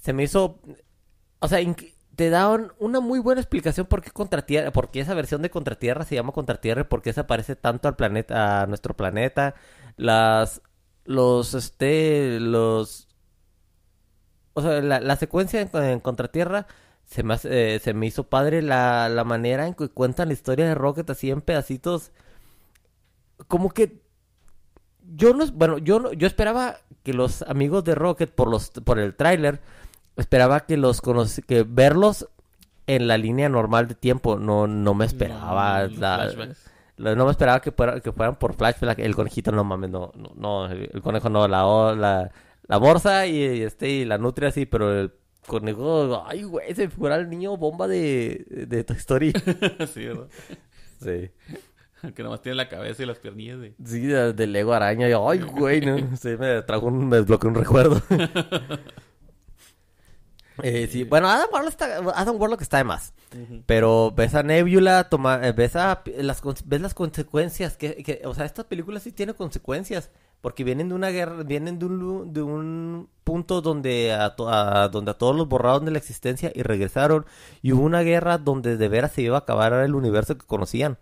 se me hizo, o sea, te daban una muy buena explicación por qué Contratierra, por qué esa versión de Contratierra se llama Contratierra y por qué se parece tanto al planeta, a nuestro planeta, las, los, este, los, o sea, la, la secuencia en, en Contratierra se me, hace- eh, se me hizo padre la, la manera en que cuentan la historia de Rocket así en pedacitos, como que yo no, bueno, yo no- yo esperaba que los amigos de Rocket por los por el tráiler esperaba que los que verlos en la línea normal de tiempo, no no me esperaba No, la- no me esperaba que fuera- que fueran por flashback, el conejito no mames, no no, no, el conejo no, la la la morsa y, y este y la nutria sí, pero el conejo, ay güey, se figura el niño bomba de de Toy Story. *laughs* sí, ¿verdad? Sí. *laughs* Que nomás tiene la cabeza y las piernillas de... Sí, de, de Lego araña. y, ay, güey, no. Sí, me trajo un, me desbloqueó un recuerdo. *laughs* Eh, *laughs* sí, bueno, Adam Warlock está, Adam Warlock está de más. Pero ves a Nebula, toma, eh, ves, a, las, ves las consecuencias. Que, que- o sea, esta película sí tiene consecuencias. Porque vienen de una guerra, vienen de un, de un punto donde a, a- donde a todos los borraron de la existencia y regresaron. Y hubo una guerra donde de veras se iba a acabar el universo que conocían.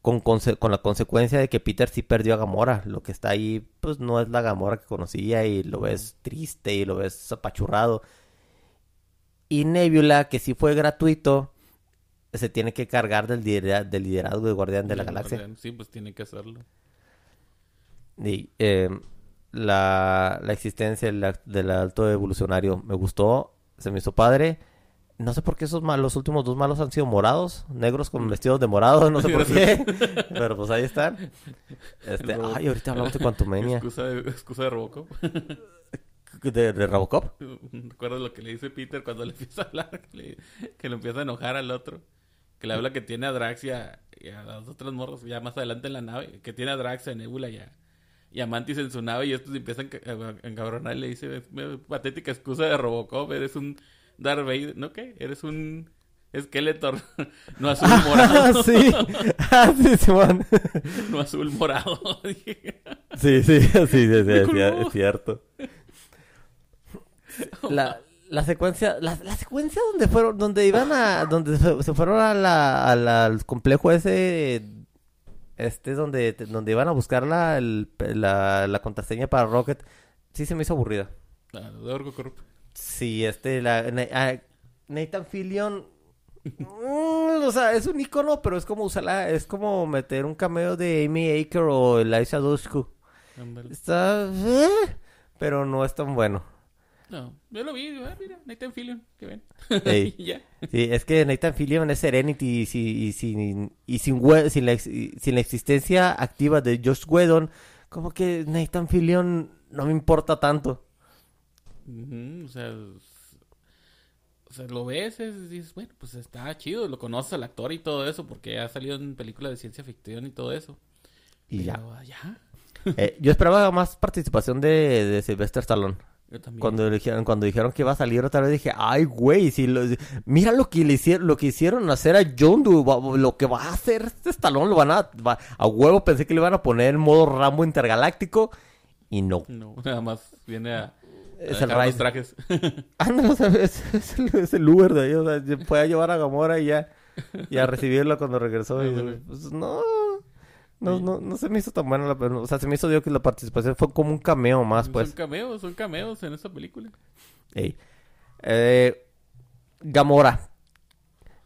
Con, con la consecuencia de que Peter sí perdió a Gamora. Lo que está ahí, pues no es la Gamora que conocía y lo ves triste y lo ves apachurrado. Y Nebula, que sí fue gratuito, se tiene que cargar del, lidera- del liderazgo de Guardián de la Galaxia. Guardián. Sí, pues tiene que hacerlo. Y eh, la, la existencia del, alto evolucionario me gustó, se me hizo padre. No sé por qué esos malos, los últimos dos malos han sido morados, negros con vestidos de morado, no sé por qué. *laughs* *laughs* Pero pues ahí están. *laughs* Este, ay, ahorita hablamos de Quantumania. Excusa de, excusa de Robocop. ¿De, de Robocop? ¿Recuerdas lo que le dice Peter cuando le *laughs* empieza a hablar? Que, le- que lo empieza a enojar al otro. Que le habla que tiene a Drax y a, y a las otras morras ya más adelante en la nave. Que tiene a Drax, a Nebula y a, y a Mantis en su nave. Y estos empiezan a encabronar y le dice: "Es una patética excusa de Robocop. Eres un Darth Vader. ¿No qué? Eres un Skeletor. *laughs* no azul *laughs* Ah, morado. sí. Ah, sí, Simón. no azul morado. Sí, sí, sí, es cierto. *laughs* La, la secuencia, la, la secuencia donde fueron, donde iban a, donde se, se fueron a la, a la- al complejo ese, este, donde, donde iban a buscar la, el- la, la contraseña para Rocket, sí se me hizo aburrida. De Orgo Corp. Sí, este, la, Na- Nathan Fillion, mm, o sea, es un icono, pero es como usarla, es como meter un cameo de Amy Aker o Eliza Dushku. Está, eh, pero no es tan bueno. No, yo lo vi, digo, ah, mira, Nathan Fillion, bien. *laughs* Ey. Y ya. Sí, es que Nathan Fillion es Serenity y, si- y sin, y sin, sin, la, sin existencia activa de Josh Whedon, como que Nathan Fillion no me importa tanto. O sea, es- o sea, lo ves y dices, bueno, pues está chido, lo conoces al actor y todo eso, porque ha salido en películas de ciencia ficción y todo eso. Y ya. Pero, ah, ya. Eh, yo esperaba más participación de, de Sylvester Stallone. Yo también. Cuando dijeron, cuando dijeron que iba a salir otra vez dije, ay güey, si lo- mira lo que le hicieron, lo que hicieron hacer a John Doe, lo que va a hacer este Stallone lo van a, va- a huevo pensé que le iban a poner en modo Rambo intergaláctico y no. No, *laughs* nada más viene a, Es el Rise. trajes. Ándale, o sea, es, es el, es el Uber de ahí, o sea, a llevar a Gamora y ya, y a recibirla cuando regresó. Y, Ándale. pues, no, no, no, no se me hizo tan buena la, o sea, se me hizo digo que la participación fue como un cameo más, pues. Son cameos, son cameos en esta película. Ey. Eh, Gamora.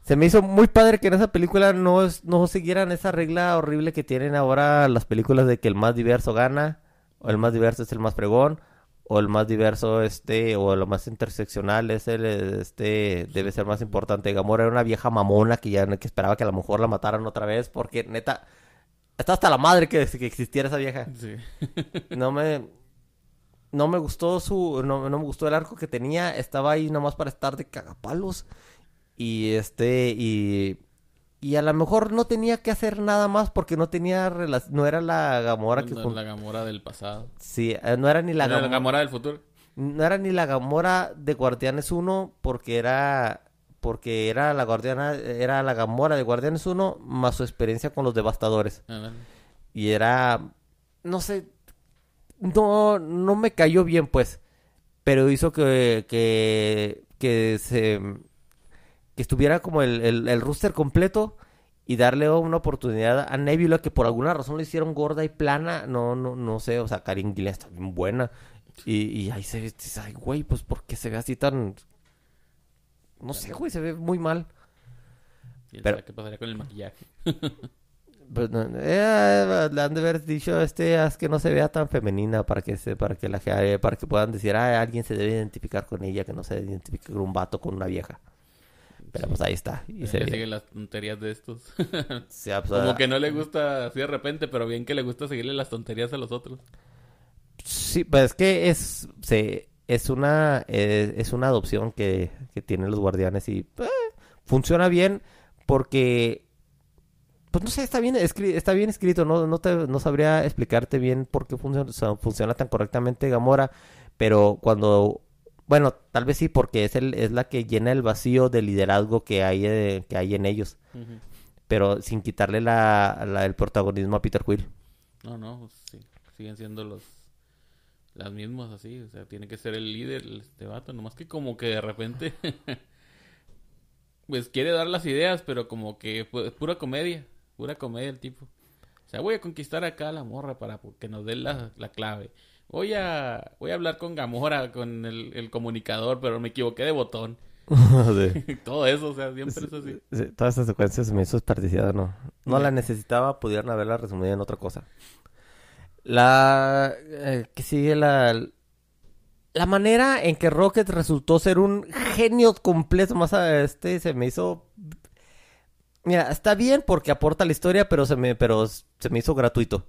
Se me hizo muy padre que en esa película no, es- no siguieran esa regla horrible que tienen ahora las películas de que el más diverso gana, o el más diverso es el más fregón, o el más diverso este, o lo más interseccional es el este, debe ser más importante. Gamora era una vieja mamona que ya que esperaba que a lo mejor la mataran otra vez, porque neta, está hasta la madre que, que existiera esa vieja Sí. *laughs* no me no me gustó su no, no me gustó el arco que tenía estaba ahí nomás para estar de cagapalos y este y y a lo mejor no tenía que hacer nada más porque no tenía rela- no era la Gamora que No, la Gamora del pasado. sí eh, no era ni la Era la Gamora del futuro. no era ni la Gamora de Guardianes 1 porque era porque era la guardiana era la Gamora de Guardianes 1 más su experiencia con los devastadores y era, no sé, no, no me cayó bien, pues. pero hizo que, que, que se que estuviera como el, el, el rooster completo y darle una oportunidad a Nebula que por alguna razón lo hicieron gorda y plana, no, no, no sé, o sea, Karin Gillan está bien buena. Y, y ahí se ve, ay, güey, pues ¿por qué se ve así tan... No sé, güey, se ve muy mal. ¿Y Pero- ¿Qué pasaría con el maquillaje? *laughs* Pues, eh, le han de haber dicho este haz que no se vea tan femenina para que se, para que la ge- para que puedan decir ah, alguien se debe identificar con ella que no se identifique con un vato con una vieja pero pues ahí está y se siguen las tonterías de estos. *laughs* Sí, pues, Como ah, que no le gusta así de repente, pero bien que le gusta seguirle las tonterías a los otros. sí pues es que es se es una eh, es una adopción que, que tienen los guardianes y eh, funciona bien porque pues no sé, está bien, escri- está bien escrito, no, no, te, no sabría explicarte bien por qué funciona, o sea, funciona tan correctamente Gamora, pero cuando, bueno, tal vez sí, porque es, el, es la que llena el vacío de liderazgo que hay, eh, que hay en ellos, pero sin quitarle la, la- el protagonismo a Peter Quill. No, no, pues sí. Siguen siendo los las mismas así. O sea, tiene que ser el líder este vato. Nomás que como que de repente... *laughs* pues quiere dar las ideas, pero como que pu- es pura comedia. Pura comedia el tipo. O sea, voy a conquistar acá a la morra para que nos dé la, la clave. Voy a, voy a hablar con Gamora, con el, el comunicador, pero me equivoqué de botón. *laughs* *laughs* Todo eso, o sea, siempre es así. Sí, todas esas secuencias se me hizo desperdiciada, no. No Sí. la necesitaba, pudieran haberla resumido en otra cosa. La eh, que sigue la la manera en que Rocket resultó ser un genio completo más a este se me hizo Mira, está bien porque aporta la historia, pero se me pero se me hizo gratuito.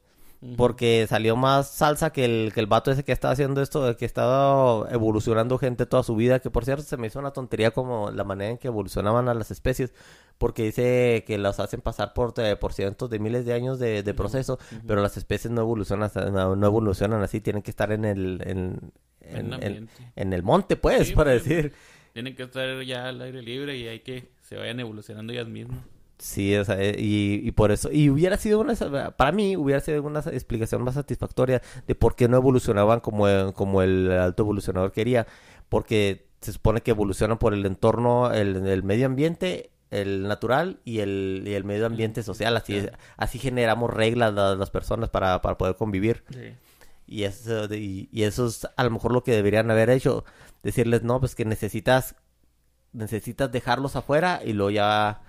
Porque salió más salsa que el, que el vato ese que estaba haciendo esto, que estaba evolucionando gente toda su vida, que por cierto se me hizo una tontería como la manera en que evolucionaban a las especies, porque dice que las hacen pasar por, por cientos de miles de años de, de proceso, pero las especies no evolucionan, no, no evolucionan así, tienen que estar en el, en, el en- en el monte, pues, Sí, para decir. Tienen que estar ya al aire libre y hay que se vayan evolucionando ellas mismas. Sí, o sea, eh, y, y por eso, y hubiera sido una, para mí hubiera sido una explicación más satisfactoria de por qué no evolucionaban como, el- como el alto evolucionador quería, porque se supone que evolucionan por el entorno, el, el medio ambiente, el natural y el, y el medio ambiente social, así, Claro. así generamos reglas las, las personas para, para poder convivir. Sí. Y eso, y, y eso es a lo mejor lo que deberían haber hecho. Decirles, no, pues que necesitas, necesitas dejarlos afuera y luego ya,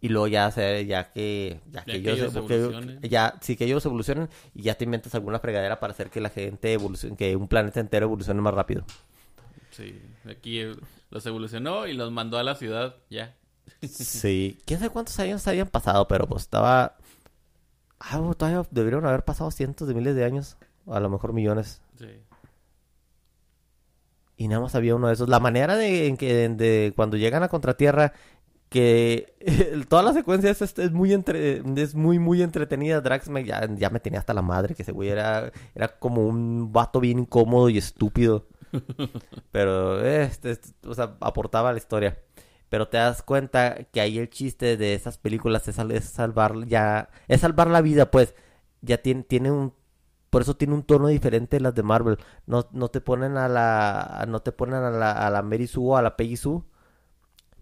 y luego ya hacer, ya que, ya que que ellos, que- evolucionen. ya, sí que ellos evolucionen y ya te inventas alguna fregadera para hacer que la gente evolucione, que un planeta entero evolucione más rápido. Sí, aquí los evolucionó y los mandó a la ciudad, ya. Sí, quién sabe cuántos años habían pasado, pero pues estaba, ah, todavía debieron haber pasado cientos de miles de años, o a lo mejor millones. Sí. Y nada más había uno de esos. La manera de, en que de cuando llegan a Contratierra, que *laughs* toda la secuencia es, es muy entre, es muy muy entretenida. Drax me, ya, ya me tenía hasta la madre, que ese güey era, era como un vato bien incómodo y estúpido. *laughs* Pero este, este, o sea, aportaba a la historia. Pero te das cuenta que ahí el chiste de esas películas es, es salvar ya, es salvar la vida, pues. Ya tiene, tiene un por eso tiene un tono diferente de las de Marvel. No, no te ponen a la. No te ponen a la, a la Mary Sue o a la Peggy Sue.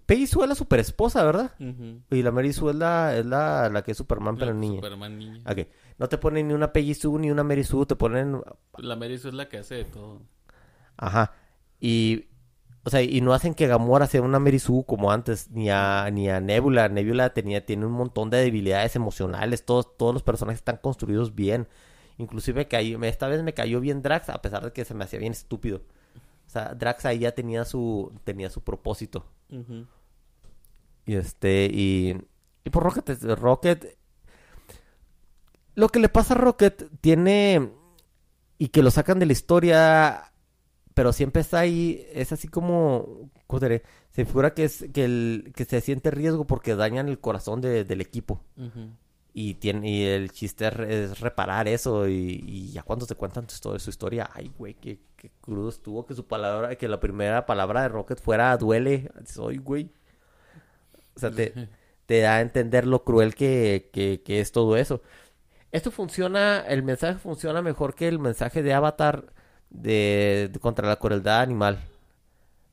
Peggy Sue es la super esposa, ¿verdad? Y la Mary Sue es la, es la, la que es Superman, pero La niña. Superman niña. No te ponen ni una Peggy Sue ni una Mary Sue, te ponen. La Mary Sue es la que hace de todo. Ajá. Y. O sea, y no hacen que Gamora sea una Mary Sue como antes, ni a, ni a Nebula. Nebula tenía, tiene un montón de debilidades emocionales. Todos, todos los personajes están construidos bien. Inclusive cayó, esta vez me cayó bien Drax, a pesar de que se me hacía bien estúpido. O sea, Drax ahí ya tenía su, tenía su propósito. Ujú. Y este, y, y por Rocket, es- Rocket, lo que le pasa a Rocket tiene, y que lo sacan de la historia, pero siempre está ahí, es así como, ¿cómo te diré? Se figura que es, que el, que se siente riesgo porque dañan el corazón de- del equipo. Y, tiene, y el chiste es, re- es reparar eso. Y, y ya cuando te cuentan su, su historia, ay, güey, qué, qué crudo estuvo que su palabra, que la primera palabra de Rocket fuera duele. Soy, güey. O sea, te, te da a entender lo cruel que, que, que es todo eso. Esto funciona, el mensaje funciona mejor que el mensaje de Avatar de, de- contra la crueldad animal.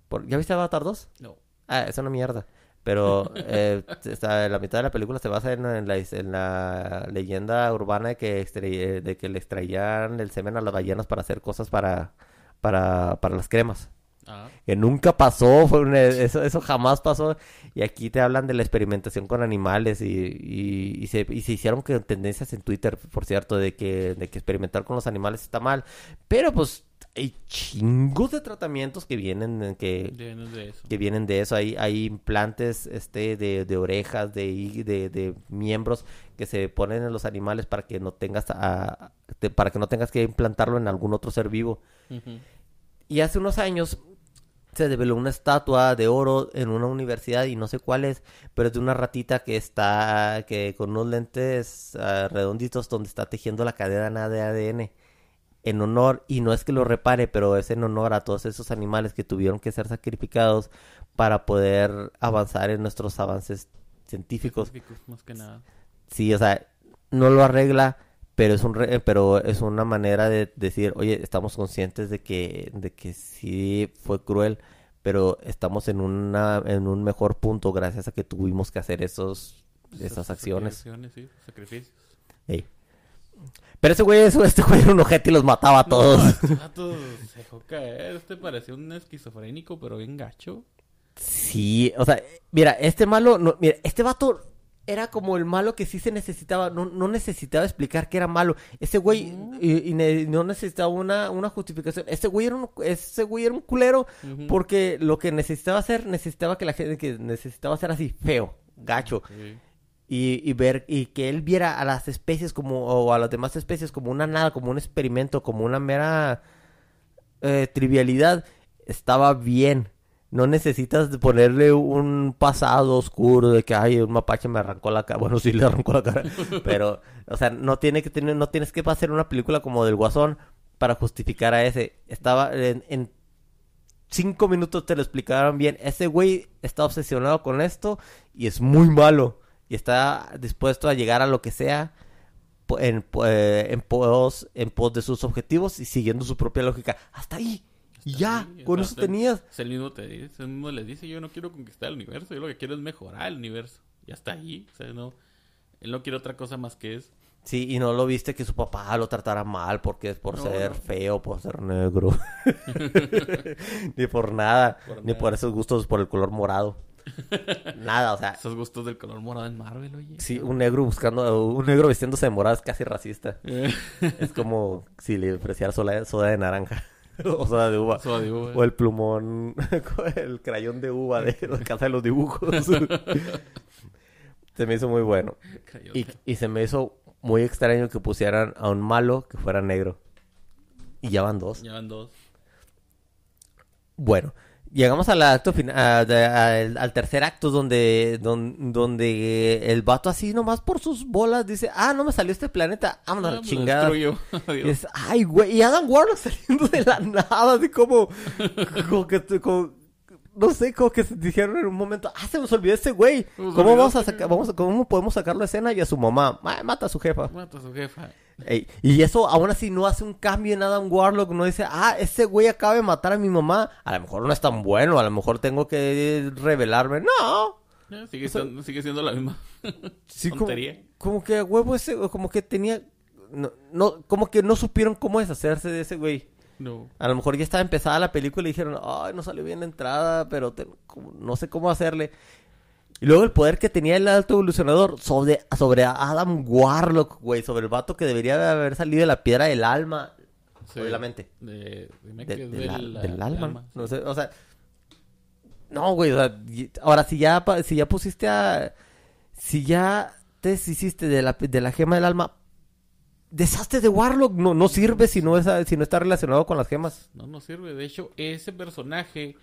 Por- ¿Ya viste Avatar 2? No. Ah, es una mierda. Pero *laughs* eh, está- la mitad de la película se basa en, en la, en la leyenda urbana de que, extra- de que le extraían el semen a las ballenas para hacer cosas para, para, para las cremas. Ah. Que nunca pasó, *laughs* fue una- eso, eso jamás pasó. Y aquí te hablan de la experimentación con animales y, y, y se, y se hicieron que tendencias en Twitter, por cierto, de que, de que experimentar con los animales está mal. Pero pues hay chingos de tratamientos que vienen, en que, de eso. que vienen de eso. Hay, hay implantes este, de, de orejas, de, de, de miembros que se ponen en los animales para que no tengas a- te- para que no tengas que implantarlo en algún otro ser vivo. Y hace unos años se develó una estatua de oro en una universidad y no sé cuál es, pero es de una ratita que está que con unos lentes ah, redonditos donde está tejiendo la cadena de ADN en honor y no es que lo repare, pero es en honor a todos esos animales que tuvieron que ser sacrificados para poder avanzar en nuestros avances científicos. Científicos, más que nada. Sí, o sea, no lo arregla, pero es un re- pero es una manera de decir, oye, estamos conscientes de que de que sí fue cruel, pero estamos en una en un mejor punto gracias a que tuvimos que hacer esos esas acciones. Acciones, sí, sacrificios. Ey. Pero ese güey, eso- este güey era un ojete y los mataba a todos. No, este *laughs* se dejó caer. Este parecía un esquizofrénico, pero bien gacho. Sí, o sea, mira, este malo, no, mira, este vato era como el malo que sí se necesitaba, no, no necesitaba explicar que era malo. Ese güey y, y ne- no necesitaba una, una justificación. Ese güey era un, ese güey era un culero porque lo que necesitaba hacer, necesitaba que la gente, que necesitaba hacer así, feo, gacho. Y, y ver, y que él viera a las especies como, o a las demás especies como una nada, como un experimento, como una mera eh, trivialidad, estaba bien. No necesitas ponerle un pasado oscuro de que, ay, un mapache me arrancó la cara. *laughs* Bueno, sí le arrancó la cara. *laughs* Pero, o sea, no tiene que tener, no tienes que hacer una película como del Guasón para justificar a ese. Estaba en, en cinco minutos te lo explicaron bien. Ese güey está obsesionado con esto y es muy malo. Y está dispuesto a llegar a lo que sea en, eh, en pos, en pos de sus objetivos y siguiendo su propia lógica. Hasta ahí. Y ya, con o eso tenías. Es el mismo te dice, el mismo le dice, yo no quiero conquistar el universo, yo lo que quiero es mejorar el universo. Y hasta ahí, o sea, no, él no quiere otra cosa más que eso. Sí, y no lo viste que su papá lo tratara mal porque es por No, ser no. feo, por ser negro. *laughs* ni por nada. Por ni nada. por esos gustos por el color morado. *laughs* nada, o sea. Esos gustos del color morado en Marvel, oye. Sí, un negro buscando, un negro vistiéndose de morado es casi racista. *laughs* Es como si le ofreciera soda de naranja *laughs* o soda de uva. Soda de uva. O el plumón, *laughs* el crayón de uva de la casa de los dibujos. *laughs* se me hizo muy bueno. Y, y se me hizo muy extraño que pusieran a un malo que fuera negro. Y ya van dos. Ya van dos. Bueno, llegamos al acto final, al, tercer acto donde, don- donde el vato así nomás por sus bolas dice, ah, no me salió este planeta, vámonos Ah, chingada. *laughs* Y es, ay, güey, y Adam Warlock *laughs* saliendo de la nada, así como, *laughs* como que, como, no sé, como que se dijeron en un momento, ah, se nos olvidó ese güey, nos ¿cómo vamos a este sacar, vamos a- cómo podemos sacarlo a escena y a su mamá? Ah, mata a su jefa. Mata a su jefa. Ey, y eso aún así no hace un cambio en Adam Warlock, no dice, ah, ese güey acaba de matar a mi mamá, a lo mejor no es tan bueno, a lo mejor tengo que revelarme, no. Sigue, O sea- siendo, sigue siendo la misma *laughs* Sí, como, tontería. como que a huevo ese, como que tenía, no, no, como que no supieron cómo deshacerse de ese güey. No. A lo mejor ya estaba empezada la película y dijeron, ay, no salió bien la entrada, pero te- como- no sé cómo hacerle. Y luego el poder que tenía el alto evolucionador sobre, sobre Adam Warlock, güey, sobre el vato que debería de haber salido de la piedra del alma. Sí. O de la mente. De, es del, del, al- del alma. No sé, o sea. No, güey, o sea, ahora si ya, si ya pusiste a. Si ya te deshiciste de la, de la gema del alma, deshazte de Warlock. No, no sirve si no, es, si no está relacionado con las gemas. No, no sirve. De hecho, ese personaje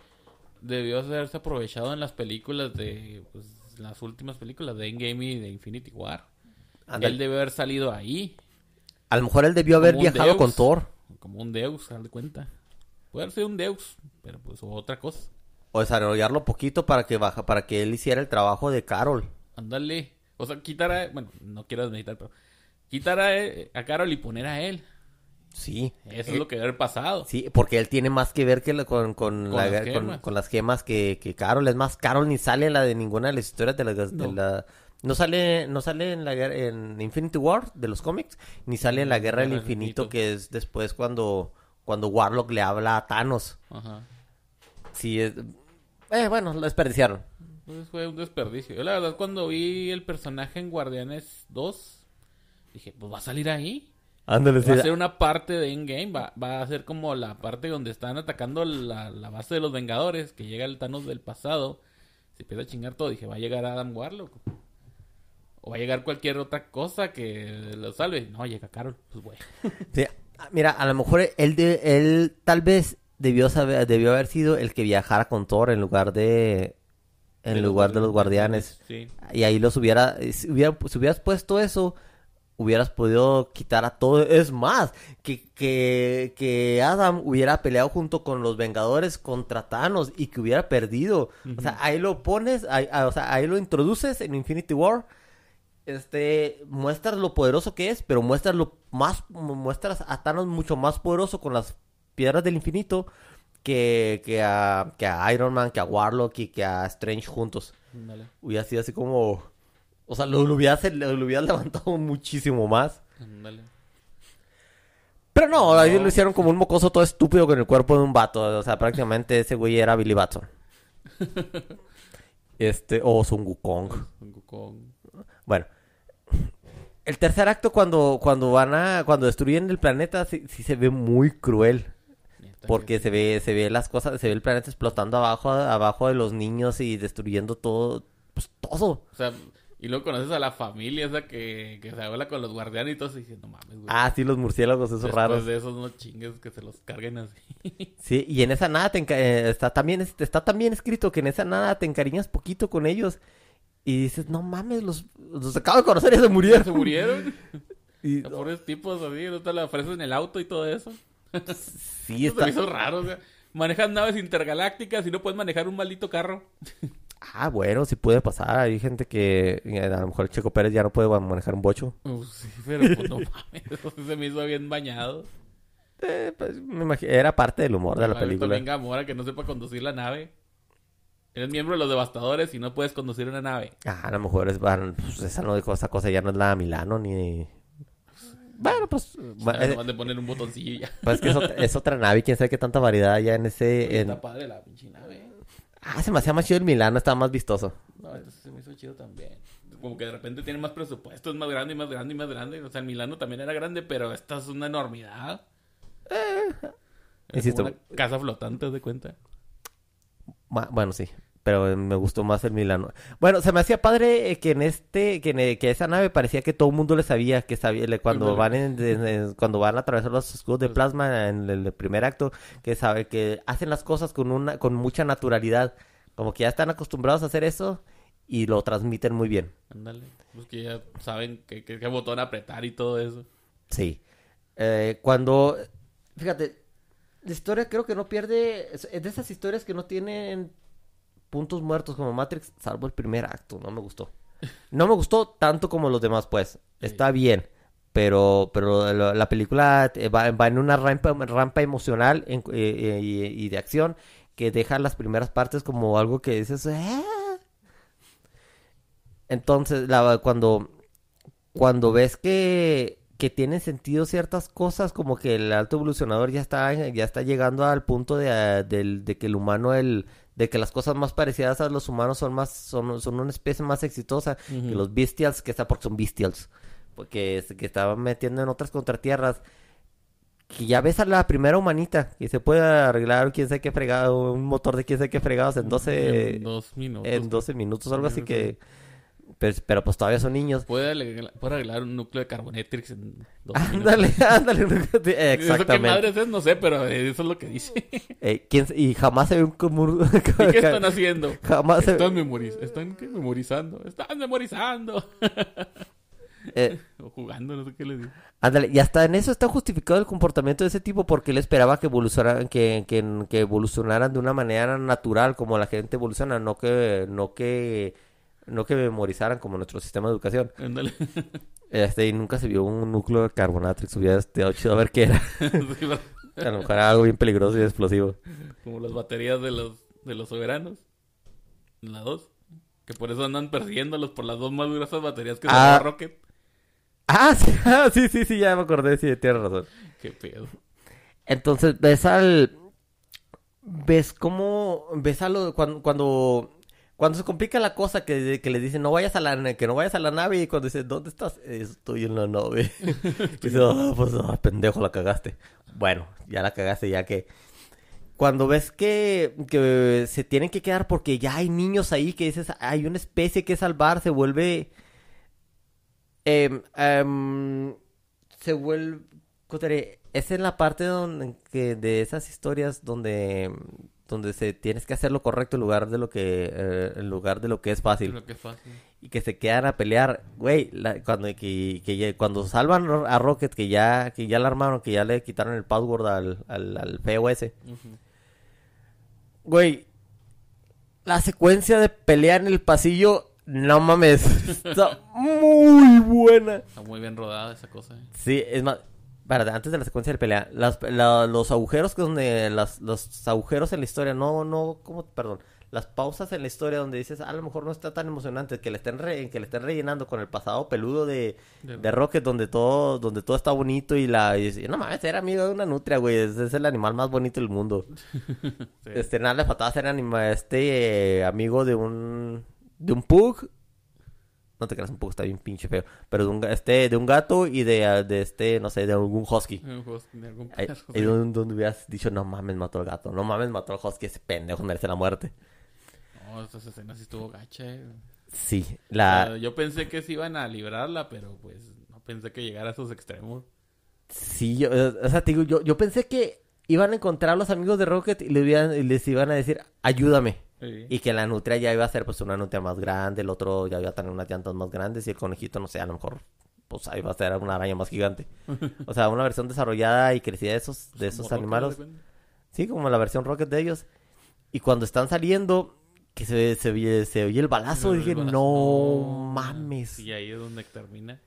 debió haberse aprovechado en las películas de... Pues, las últimas películas de Endgame y de Infinity War. Él debe haber salido ahí. A lo mejor él debió haber viajado Deus. con Thor. Como un Deus, haz de cuenta. Puede haber sido un Deus, pero pues otra cosa. O desarrollarlo poquito para que baja, para que él hiciera el trabajo de Carol. Ándale. O sea, quitar a... Bueno, no quiero meditar, pero... Quitar a, a Carol y poner a él. Sí. Eso es lo que debe haber pasado. Sí, porque él tiene más que ver que la- con, con, Con la- las con- las gemas que, que Carol. Es más, Carol ni sale en la de ninguna de las historias de, la, de No. la- No sale, no sale en la guerra, en Infinity War de los cómics, ni sale en la Guerra del Infinito, Infinito. que es después cuando, cuando Warlock le habla a Thanos. Ajá. Sí, es... eh, bueno, lo desperdiciaron. Entonces fue un desperdicio. Yo la verdad cuando vi el personaje en Guardianes 2, dije, pues va a salir ahí. Ándale, Va a ser una parte de in-game, va, va a ser como la parte donde están atacando la, la base de los Vengadores, que llega el Thanos del pasado, se empieza a chingar todo, dije, va a llegar Adam Warlock. O va a llegar cualquier otra cosa que lo salve. No, llega Carol, pues bueno. *laughs* Sí, ah, mira, a lo mejor él, de- él tal vez debió saber, debió haber sido el que viajara con Thor en lugar de, en De los lugar de los guardianes. Sí. Y ahí los hubiera, si, hubiera- si hubieras puesto eso, hubieras podido quitar a todo. Es más, que, que, que Adam hubiera peleado junto con los Vengadores contra Thanos y que hubiera perdido. O sea, ahí lo pones, ahí, ah, o sea, ahí lo introduces en Infinity War. Este, muestras lo poderoso que es, pero muestras lo más, muestras a Thanos mucho más poderoso con las piedras del infinito que, que, a, que a Iron Man, que a Warlock y que a Strange juntos Ándale, hubiera sido así como... O sea, lo, lo hubieras, lo, lo hubieras levantado muchísimo más. Pero no, ahí No. lo hicieron como un mocoso todo estúpido con el cuerpo de un vato. O sea, prácticamente ese güey era Billy Batson. *laughs* Este, o Sun Wukong. Son Wukong. Bueno. El tercer acto cuando, cuando van a, cuando destruyen el planeta, sí, sí se ve muy cruel. Porque que se ve, se ve las cosas, se ve el planeta explotando abajo, abajo de los niños y destruyendo todo, pues todo. O sea, y luego conoces a la familia esa que, que se habla con los guardianes y todos diciendo, no mames, güey. Ah, sí, los murciélagos, esos Después raros. de esos no chingues que se los carguen así. *laughs* Sí, y en esa nada te enca- eh, está también está también escrito que en esa nada te encariñas poquito con ellos y dices, "No mames, los, los acabo de conocer y se murieron." se murieron. *laughs* Y, Los pobres tipos así, no te la ofrecen en el auto y todo eso. sí, *laughs* Eso está hizo raro, o sea, manejan naves intergalácticas y no puedes manejar un maldito carro. Ah, bueno, sí puede pasar. Hay gente que eh, a lo mejor Checo Pérez ya no puede manejar un bocho. Uh, sí, pero pues no *laughs* mames, *laughs* se me hizo bien bañado. Eh, pues, me imagino, era parte del humor de la película. También Gamora que no sepa conducir la nave. Eres miembro de los devastadores y no puedes conducir una nave. Ah, a lo mejor es pues, esa no esa cosa ya no es la Milano ni bueno, pues, O sea, nomás de poner un botoncillo y ya. pues es que es otra, es otra nave, quién sabe qué tanta variedad hay en ese en- Está padre la pinche nave. Ah, se me hacía más chido el Milano, estaba más vistoso. No, entonces se me hizo chido también. Como que de repente tiene más presupuesto, es más grande y más grande y más grande. O sea, el Milano también era grande, pero esta es una enormidad. Insisto. como una casa flotante, ¿te de cuenta? Ma- Bueno, sí, pero me gustó más el Milano. Bueno, se me hacía padre eh, que en este, que, en, eh, que esa nave parecía que todo el mundo le sabía, que sabía, le- cuando van en, cuando van a atravesar los escudos de plasma en el, el primer acto, que sabe que hacen las cosas con una, con mucha naturalidad, como que ya están acostumbrados a hacer eso y lo transmiten muy bien. Ándale. Pues que ya saben qué qué- qué botón apretar y todo eso. Sí. Eh, cuando, fíjate, la historia creo que no pierde, es de esas historias que no tienen puntos muertos como Matrix, salvo el primer acto, no me gustó. No me gustó tanto como los demás, pues. Está bien, pero, pero la, la película eh, va, va en una rampa, rampa emocional en- eh, eh, y, y de acción que deja las primeras partes como algo que dices, "Ah". Entonces, la, cuando, cuando ves que, que tienen sentido ciertas cosas, como que el alto evolucionador ya está, ya está llegando al punto de, ah, de que el humano, el, de que las cosas más parecidas a los humanos son más, son, son una especie más exitosa que los bestials, que está porque son bestials, porque se- que estaban metiendo en otras contratierras. Que ya ves a la primera humanita, que se puede arreglar quién sabe qué fregado, un motor de quién sabe qué fregados en 12, En dos minutos. en 12 minutos algo así Sí, que... Pero, pero pues todavía son niños. Puede arreglar, puede arreglar un núcleo de Carbonetrix en dos Ándale, *laughs* minutos. ándale. *laughs* Eso qué Exactamente. madres es, no sé, pero eso es lo que dice. *laughs* Eh, ¿quién se- y jamás se ve un. ¿Y qué están haciendo? Jamás se... Están, memoriz están ¿qué? memorizando. Están memorizando. eh, o jugando, no sé qué les digo. ándale, y hasta en eso está justificado el comportamiento de ese tipo porque él esperaba que evolucionaran, que, que, que evolucionaran de una manera natural como la gente evoluciona, no que, no que, no que memorizaran como nuestro sistema de educación. Ándale. *laughs* Este, y nunca se vio un núcleo de Carbonatrix. Hubiera estado chido a ver qué era. *laughs* A lo mejor era algo bien peligroso y explosivo. Como las baterías de los, de los soberanos. La 2. Que por eso andan persiguiéndolos por las dos más gruesas baterías que Ah. sacó Rocket. Ah, *laughs* sí, ah, sí, sí, sí, ya me acordé, sí, tienes razón. Qué pedo. Entonces ves al. Ves cómo. Ves a lo. Cuando. Cuando, cuando se complica la cosa, que, que le dicen no vayas a la que no vayas a la nave, y cuando dice, ¿dónde estás? Estoy en la nave. *laughs* y *laughs* dice, "Ah, pues ah, pendejo, la cagaste. Bueno, ya la cagaste, ya que. Cuando ves que, que se tienen que quedar porque ya hay niños ahí, que dices, hay una especie que salvar, se vuelve. em, em, se vuelve. Es en la parte donde que de esas historias donde donde se tienes que hacer lo correcto en lugar de lo que eh, en lugar de lo que es fácil Lo que es fácil. y que se quedan a pelear, güey, la- cuando que, cuando salvan a Rocket que ya que ya la armaron, que ya le quitaron el password al al, al feo ese. Ujú. Güey, la secuencia de pelea en el pasillo, no mames, *laughs* está muy buena. Está muy bien rodada esa cosa. eh. Sí, es más, espérate, antes de la secuencia de pelea, las- la- los agujeros que donde, las, los agujeros en la historia, no, no, ¿cómo? Perdón, las pausas en la historia donde dices, "Ah, a lo mejor no está tan emocionante, que le estén, re- que le estén rellenando con el pasado peludo de, De- de Rocket, donde todo, donde todo está bonito y la, y, no mames, era amigo de una nutria, güey, es, es el animal más bonito del mundo. *laughs* Sí. Este, nada, le faltaba ser anima, este, eh, amigo de un, de un pug. No te creas, un pug está bien pinche feo. Pero de un, este, de un gato y de, ah, de este, no sé, de algún husky. Un husky de algún Ahí, ahí donde, donde hubieras dicho, no mames, mató al gato. No mames, mató al husky. Ese pendejo merece la muerte. No, esa escena sí estuvo gacha. eh. Sí, O sea, la... yo pensé que se iban a librarla, pero pues no pensé que llegara a esos extremos. Sí, yo, o sea, te digo, yo, yo pensé que iban a encontrar a los amigos de Rocket y, le hubieran- y les iban a decir, ayúdame. Sí. Y que la nutria ya iba a ser pues una nutria más grande, el otro ya iba a tener unas llantas más grandes y el conejito, no sé, a lo mejor pues ahí va a ser una araña más gigante. *laughs* O sea, una versión desarrollada y crecida de esos, de esos animales. Sí, como la versión Rocket de ellos. Y cuando están saliendo, que se, se, oye, se oye el balazo, dije, no mames. Sí, ahí es donde termina.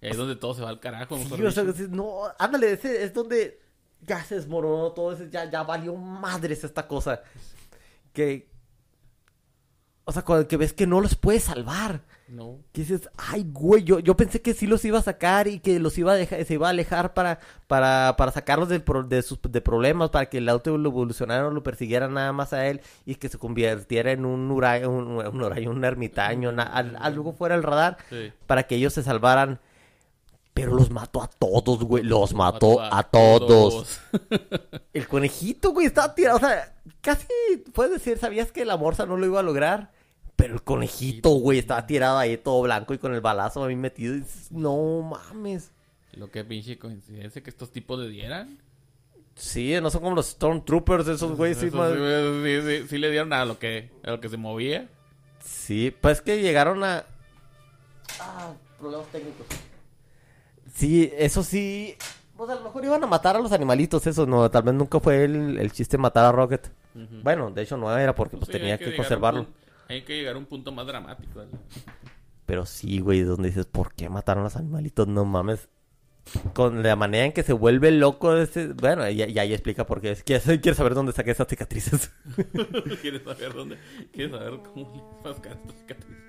Y ahí es donde todo se va al carajo. Sí, o sea, no, ándale, ese es donde ya se desmoronó todo, ese, ya, ya valió madres esta cosa. Que, o sea, cuando que ves que no los puedes salvar. No. Que dices, ay, güey, yo, yo pensé que sí los iba a sacar y que los iba a dejar, se iba a alejar para, para, para sacarlos pro- de, sus de problemas, para que el auto lo evolucionara, lo persiguiera nada más a él y que se convirtiera en un uray, un, un, uray- un ermitaño, na- al- algo fuera del radar, Sí. para que ellos se salvaran. Pero los mató a todos, güey, los mató a, todos. *laughs* El conejito, güey, estaba tirado. O sea, casi puedes decir, sabías que la morsa no lo iba a lograr. Pero el conejito, güey, estaba tirado ahí todo blanco y con el balazo a mí metido. y dices, no mames. Lo que pinche coincidencia que estos tipos le dieran. Sí, no son como los Stormtroopers, esos güeyes. Sí, más- sí, sí, sí, sí le dieron a lo que, a lo que se movía. sí, pues que llegaron a. Ah, problemas técnicos. Sí, eso sí. Pues a lo mejor iban a matar a los animalitos, eso no. Tal vez nunca fue el, el chiste matar a Rocket. Bueno, de hecho no era porque pues tenía que, conservarlo. punto- hay que llegar a un punto más dramático. ¿vale? Pero sí, güey, donde dices, ¿por qué mataron a los animalitos? No mames. Con la manera en que se vuelve loco ese... Bueno, y, y ahí explica por qué. Quieres, quieres saber dónde saqué esas cicatrices. *laughs* ¿Quieres saber dónde? ¿Quieres saber cómo le estas cicatrices?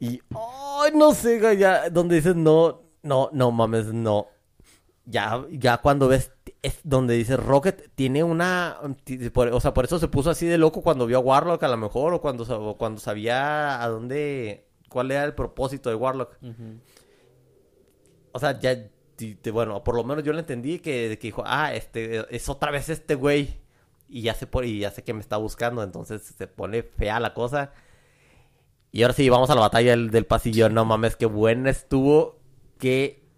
y... ¡Ay, no sé, güey! Ya, donde dices, no, no, no mames, no. Ya, ya cuando ves... Es donde dice Rocket tiene una... o sea, por eso se puso así de loco cuando vio a Warlock a lo mejor. O cuando, o cuando sabía a dónde... ¿Cuál era el propósito de Warlock? O sea, ya, bueno, por lo menos yo lo entendí que, que dijo, ah, este, es otra vez este güey. Y ya sé por, y ya sé que me está buscando, entonces se pone fea la cosa. Y ahora sí, vamos a la batalla del, del pasillo. No mames, qué buena estuvo. Qué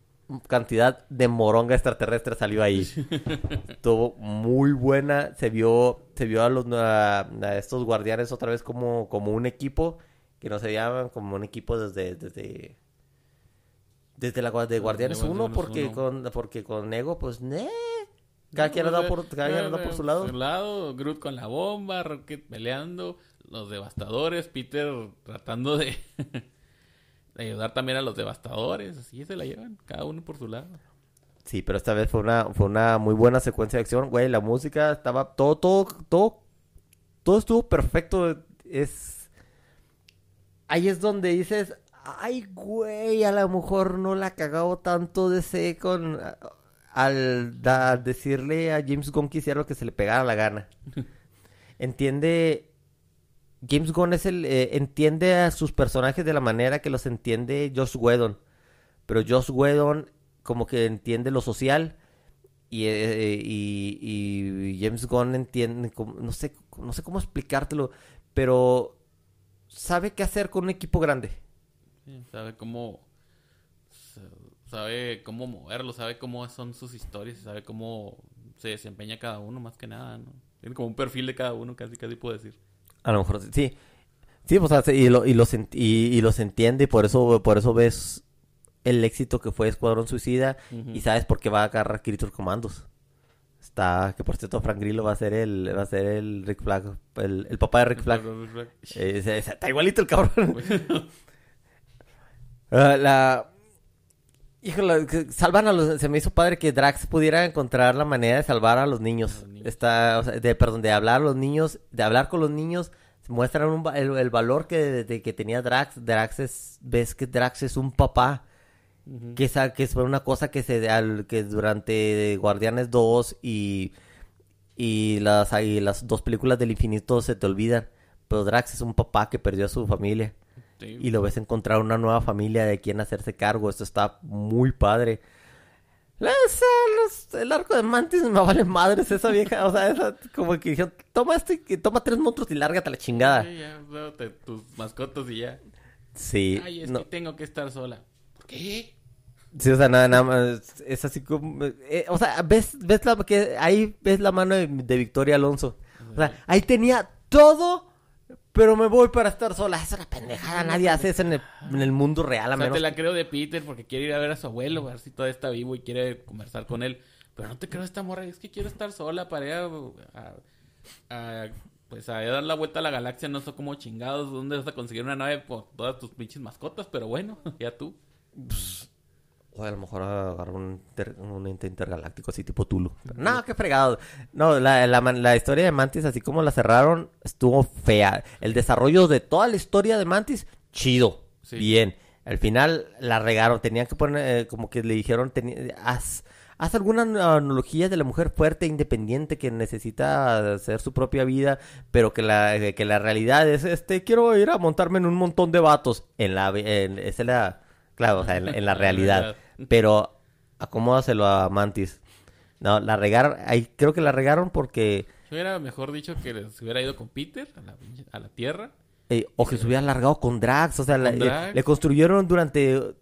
cantidad de moronga extraterrestre salió ahí. *laughs* Estuvo muy buena. Se vio, se vio a los a, a estos guardianes otra vez como, como un equipo. Que no se llaman como un equipo desde, desde, desde la de Guardianes 1, Guardianes porque 1. con, porque con Ego, pues, ne. Cada quien anda por, cada quien anda por su lado. Por su lado, Groot con la bomba, Rocket peleando, los devastadores, Peter tratando de, *laughs* ayudar también a los devastadores. Así se la llevan, cada uno por su lado. Sí, pero esta vez fue una, fue una muy buena secuencia de acción, güey. La música estaba todo, todo, todo, todo estuvo perfecto. Es ahí es donde dices, ay, güey, a lo mejor no la cagado tanto de ese con al da- decirle a James Gunn que hiciera lo que se le pegara la gana. *laughs* Entiende James Gunn es el eh, entiende a sus personajes de la manera que los entiende Josh Whedon. Pero Josh Whedon como que entiende lo social y, eh, y, y James Gunn entiende, no sé, no sé cómo explicártelo, pero sabe qué hacer con un equipo grande. Sabe cómo sabe cómo moverlo, sabe cómo son sus historias, sabe cómo se desempeña cada uno más que nada, ¿no? Tiene como un perfil de cada uno, casi casi puedo decir. A lo mejor sí. Sí, pues, o sea, y, lo, y, los, y, y los entiende, por eso, por eso ves el éxito que fue Escuadrón Suicida y sabes por qué va a agarrar Creature Commandos. Está, que por cierto, Frank Grillo va a ser el, va a ser el Rick Flag, el, el papá de Rick Flag. Eh, está igualito el cabrón. *laughs* Ah, la... Híjole, salvan a los... Se me hizo padre que Drax pudiera encontrar la manera de salvar a los niños. Está, o sea, de, perdón, de hablar a los niños, de hablar con los niños, muestran un el, el valor que, de- que tenía Drax. Drax es, ves que Drax es un papá, que, esa, que fue una cosa que se al- que durante Guardianes 2 y, y, las, y las dos películas del infinito se te olvidan. Pero Drax es un papá que perdió a su familia Sí. y lo ves encontrar una nueva familia de quien hacerse cargo. Esto está muy padre. Los- el arco de Mantis me vale madres esa vieja. O sea, esa, como que dijeron, toma este, toma tres monstruos y lárgate a la chingada. Sí, ya, tus mascotas y ya. Sí, Ay, es no, que tengo que estar sola. ¿Por qué? sí, o sea, nada, nada más. Es así como. eh, o sea, ves, ves la que ahí ves la mano de, de Victoria Alonso. O sea, ahí tenía todo. Pero me voy para estar sola. Es una pendejada. Nadie hace eso en el, en el mundo real. A O sea, menos te la creo de Peter porque quiere ir a ver a su abuelo, a ver si todavía está vivo y quiere conversar con él. Pero no te creo esta morra, es que quiero estar sola para ir a, a- a, pues a dar la vuelta a la galaxia, no sé cómo chingados, dónde vas a conseguir una nave por todas tus pinches mascotas, pero bueno, *laughs* ya tú. A lo mejor agarrar un, inter- un ente intergaláctico así tipo Tulu. Pero no, qué fregado. No, la, la, la historia de Mantis, así como la cerraron, estuvo fea. El desarrollo de toda la historia de Mantis, chido. Sí. Bien. Al final la regaron. Tenían que poner, eh, como que le dijeron, teni- haz, haz alguna analogía de la mujer fuerte, independiente, que necesita hacer su propia vida, pero que la, eh, que la realidad es, este, quiero ir a montarme en un montón de vatos. En la, en, esa es la, claro, o sea, en, *laughs* en la realidad. Pero acomódaselo a Mantis. No, la regaron, ahí creo que la regaron porque, Yo hubiera mejor dicho que se hubiera ido con Peter a la, pinche- a la Tierra. eh, o que se hubiera largado con Drax, o sea, la- eh, le construyeron durante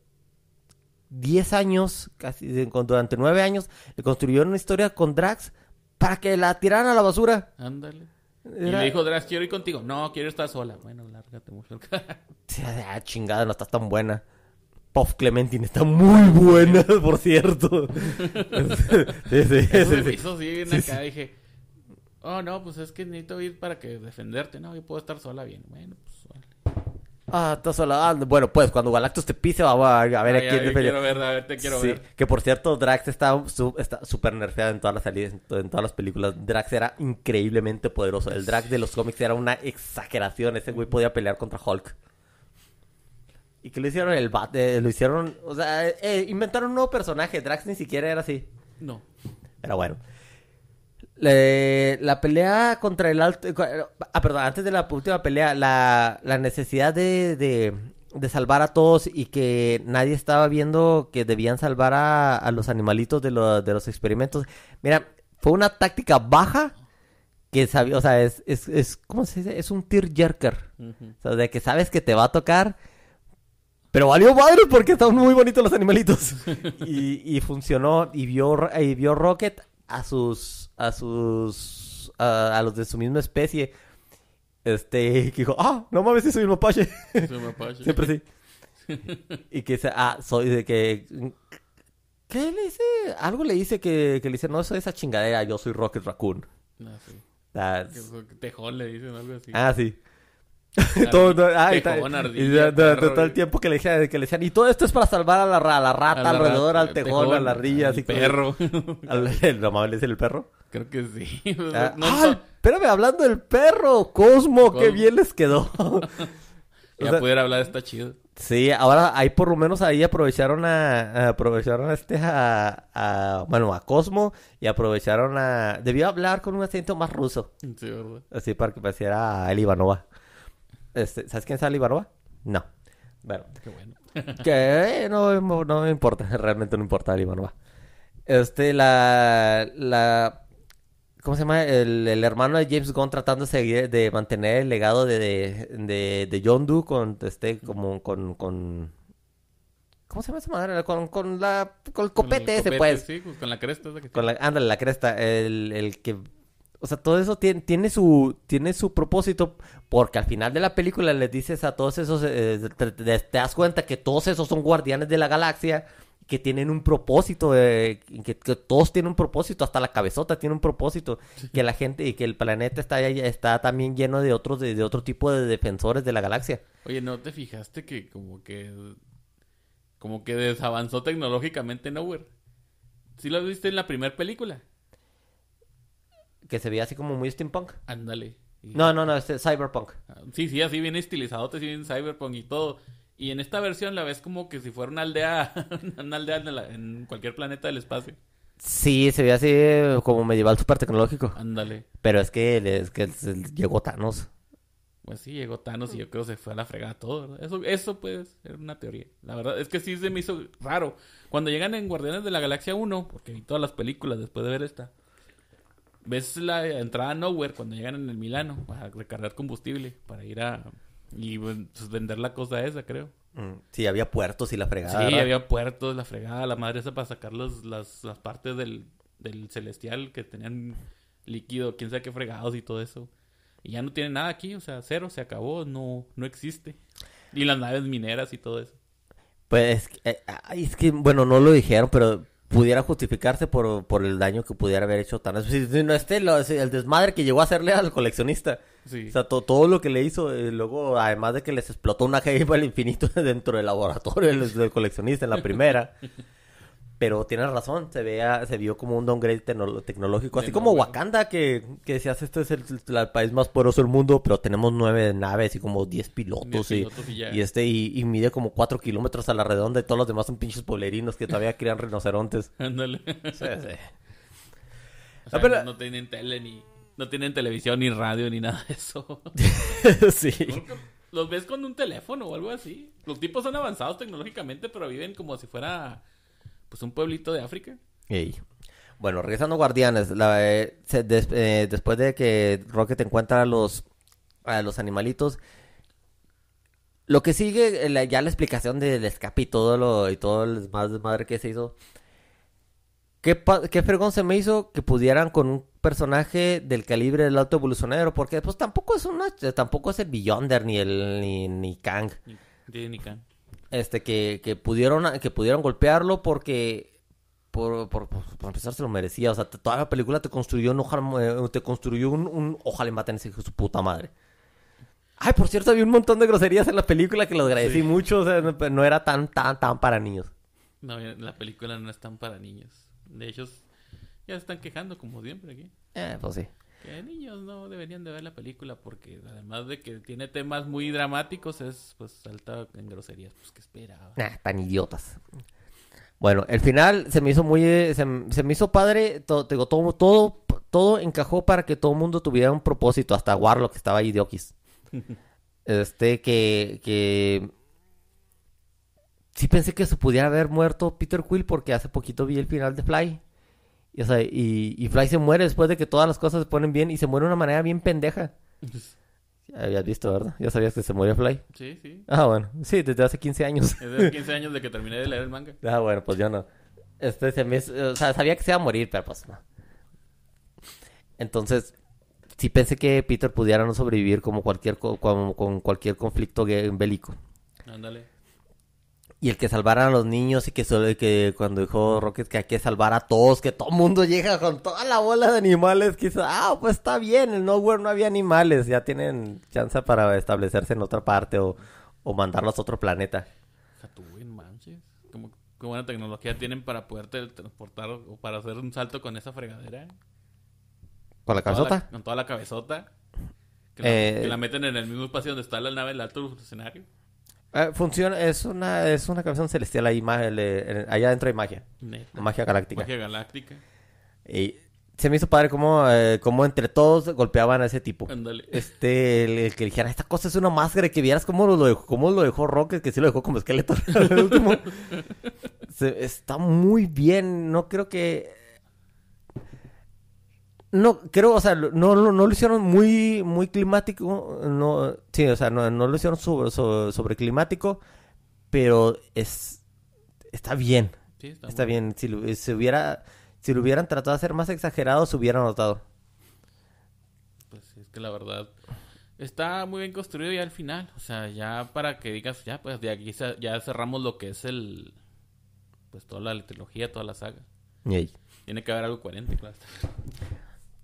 10 años, casi durante 9 años, le construyeron una historia con Drax para que la tiraran a la basura. Ándale. Y le dijo Drax, quiero ir contigo. No, quiero estar sola. Bueno, lárgate mujer. *laughs* Ah, chingada, no estás tan buena. Puff Clementine está muy buena, *laughs* por cierto. *laughs* sí, sí, Eso, Sí, acá dije, oh no, pues es que necesito ir para que defenderte. No, yo puedo estar sola bien. Bueno, pues vale. Ah, estás sola. Ah, bueno, pues cuando Galactus te pise, vamos a, ver a quién defiende. quiero ver, a ver, te quiero Sí, ver. que por cierto, Drax está su- súper nerfeado en todas las salidas, en todas las películas. Drax era increíblemente poderoso. El Drax de los cómics era una exageración. Ese güey podía pelear contra Hulk. ¿Y que le hicieron? El bat, eh, lo hicieron, o sea, eh, inventaron un nuevo personaje. Drax ni siquiera era así. No. Pero bueno. Le- la pelea contra el alto... Ah, perdón, antes de la última pelea, la, la necesidad de, de, de salvar a todos y que nadie estaba viendo que debían salvar a, a los animalitos de, lo- de los experimentos. Mira, fue una táctica baja que sabía, o sea, es, es, es ¿cómo se dice? Es un tear jerker. O sea, de que sabes que te va a tocar. Pero valió madre porque estaban muy bonitos los animalitos. *laughs* y, y funcionó. Y vio, y vio Rocket a sus. a sus. a, a los de su misma especie. Este. Que dijo, ah, no mames, sí soy un mapache. Soy mapache. *laughs* Siempre sí. *laughs* y que dice, ah, soy de que. ¿Qué le dice? Algo le dice que, que le dice, no soy esa chingadera, yo soy Rocket Raccoon. Ah, sí. Ah, Tejón le dicen algo así. Ah, sí. *laughs* todo, todo- y, Tejón, perro, todo el tiempo que le decían, que le decían, y todo esto es para salvar a la, a la rata, A la alrededor, rata, al tejón, a la ardilla, al así *laughs* perro. *laughs* ¿No mames, dice el perro? Creo que sí. Ah, No, ah, no- espérame, hablando del perro, Cosmo, qué Cosmo. bien les quedó. ya o sea- pudiera hablar, está chido. Sí, ahora ahí por lo menos ahí aprovecharon a, a- aprovecharon a este a, a- bueno a Cosmo y aprovecharon a debió hablar con un acento más ruso Sí, ¿verdad? así para que pareciera a Eli Ivanova. Este, ¿sabes quién es Ali? No. Bueno, Qué bueno. *laughs* que no, no, me importa, *laughs* realmente no importa Ali. Este la la ¿Cómo se llama? El, el hermano de James Gunn tratando de seguir, de mantener el legado de, de, de, de John Doe con este, como con, con ¿cómo se llama esa madre? Con, con la, con el copete Con el ese, copete, pues. Sí, pues con la cresta. esa que Con la, ándale, la cresta, el, el que, o sea, todo eso tiene, tiene su, tiene su propósito, porque al final de la película les dices a todos esos, eh, te, das cuenta que todos esos son guardianes de la galaxia, que tienen un propósito, eh, que, que todos tienen un propósito, hasta la cabezota tiene un propósito, que la gente y que el planeta está, está también lleno de otros, de, de otro tipo de defensores de la galaxia. Oye, ¿no te fijaste que como que... Como que desavanzó tecnológicamente Nowhere? ¿Sí lo viste en la primera película? Que se veía así como muy steampunk. Ándale. Y- No, no, no, este cyberpunk. Ah, Sí, sí, así bien estilizado, así bien cyberpunk y todo. Y en esta versión la ves como que si fuera una aldea, *laughs* una aldea en, la- en cualquier planeta del espacio. Sí, se veía así eh, como medieval super tecnológico. Ándale. Pero es que, es que llegó Thanos. Pues sí, llegó Thanos y yo creo que se fue a la fregada todo, ¿verdad? Eso, eso puede ser una teoría. La verdad es que sí se me hizo raro. Cuando llegan en Guardianes de la Galaxia 1, porque vi todas las películas después de ver esta, ves la entrada a Nowhere cuando llegan en el Milano para recargar combustible, para ir a... Y pues, vender la cosa esa, creo. Mm, Sí, había puertos y la fregada. Sí, ¿verdad? había puertos, la fregada, la madre esa para sacar los- las, las partes del, del celestial que tenían líquido, quién sabe qué fregados y todo eso. Y ya no tiene nada aquí, o sea, cero, se acabó, no, no existe. Y las naves mineras y todo eso. Pues, eh, es que, bueno, no lo dijeron, pero pudiera justificarse por, por el daño que pudiera haber hecho Thanos. Si, si no este, lo- si el desmadre que llegó a hacerle al coleccionista. Sí. O sea, to- todo lo que le hizo, eh, luego, además de que les explotó una *laughs* jaiba al infinito *laughs* dentro del laboratorio del, del coleccionista en la primera. Pero tienes razón, se veía, se vio como un downgrade tecno- tecnológico, así como. Wakanda, que, que decías, este es el, el país más poderoso del mundo, pero tenemos nueve naves y como diez pilotos, Diez y, pilotos y y este, y, y mide como cuatro kilómetros a la redonda y todos los demás son pinches pueblerinos que todavía crían rinocerontes. *laughs* Ándale. Sí, sí. *laughs* O sea, Ah, pero- no, no tienen tele ni... No tienen televisión ni radio ni nada de eso. *laughs* sí. Los ves con un teléfono o algo así. Los tipos son avanzados tecnológicamente, pero viven como si fuera pues un pueblito de África. Ey. Bueno, regresando a Guardianes, la, eh, se- des- eh, después de que Rocket encuentra a los, a los animalitos, lo que sigue, eh, la- ya la explicación del escape y todo lo y todo el desmadre, desmadre que se hizo. ¿Qué, qué fregón se me hizo que pudieran con un personaje del calibre del alto evolucionario? Porque pues tampoco es una, tampoco es el Beyonder ni el ni, ni Kang Ni, ni- can. Este que, que pudieron que pudieron golpearlo porque por, por, por- por empezar se lo merecía o sea toda la película te construyó un ojalá eh, te construyó un, un ojalá maten a ese hijo de su puta madre ay por cierto había un montón de groserías en la película que los agradecí Sí. mucho o sea no, no era tan tan tan para niños No, la película no es tan para niños. De hecho, ya se están quejando como siempre aquí. eh, pues sí Que niños no deberían de ver la película porque además de que tiene temas muy dramáticos es pues alta en groserías. Pues que esperaba. Nah, tan idiotas. Bueno, el final se me hizo muy... Se, me hizo padre. Todo, digo, todo, todo, todo encajó para que todo el mundo tuviera un propósito. Hasta Warlock que estaba ahí de Okis. *laughs* Este, que... que... Sí pensé que se pudiera haber muerto Peter Quill porque hace poquito vi el final de Fly. Y, o sea, y, y Fly se muere después de que todas las cosas se ponen bien y se muere de una manera bien pendeja. Ya *laughs* habías visto, ¿verdad? Ya sabías que se murió Fly. Sí, sí. Ah, bueno. Sí, desde hace 15 años. Es de 15 años de que terminé de leer el manga. *laughs* Ah, bueno, pues yo no. Este se me... O sea, sabía que se iba a morir, pero pues no. Entonces, sí pensé que Peter pudiera no sobrevivir como cualquier co- como con cualquier conflicto bélico. Ándale. Y el que salvaran a los niños y que, solo, que cuando dijo Rocket que hay que salvar a todos, que todo el mundo llega con toda la bola de animales, que hizo, ah, pues está bien, en Nowhere no había animales, ya tienen chance para establecerse en otra parte o, o mandarlos a otro planeta. Tatooine, manches. ¿Cómo, qué buena tecnología tienen para poder transportar o para hacer un salto con esa fregadera. ¿Con la Toda cabezota? con toda la cabezota. Que, la, Eh, que la meten en el mismo espacio donde está la nave del alto escenario. Eh, funciona, es una, es una cabeza celestial ahí, le- allá adentro hay magia, Neta. magia galáctica. Magia galáctica. Y se me hizo padre cómo, eh, cómo entre todos golpeaban a ese tipo. Ándale. Este, el, el que dijera, esta cosa es una máscara, que vieras cómo lo dejó, cómo lo dejó Rocket, que sí lo dejó como esqueleto *laughs* al último. Se- está muy bien, no creo que... No, creo, o sea, no, no, no lo hicieron muy, muy climático, no, sí, o sea, no, no lo hicieron sobre, sobre, sobre climático, pero es, está bien, Sí, está, está bien, si lo, si hubiera, si lo hubieran tratado de hacer más exagerado, se hubiera notado. Pues sí, es que la verdad está muy bien construido ya al final. O sea, ya para que digas, ya pues de aquí ya cerramos lo que es el. Pues toda la trilogía, toda la saga. Yay. Tiene que haber algo coherente, claro.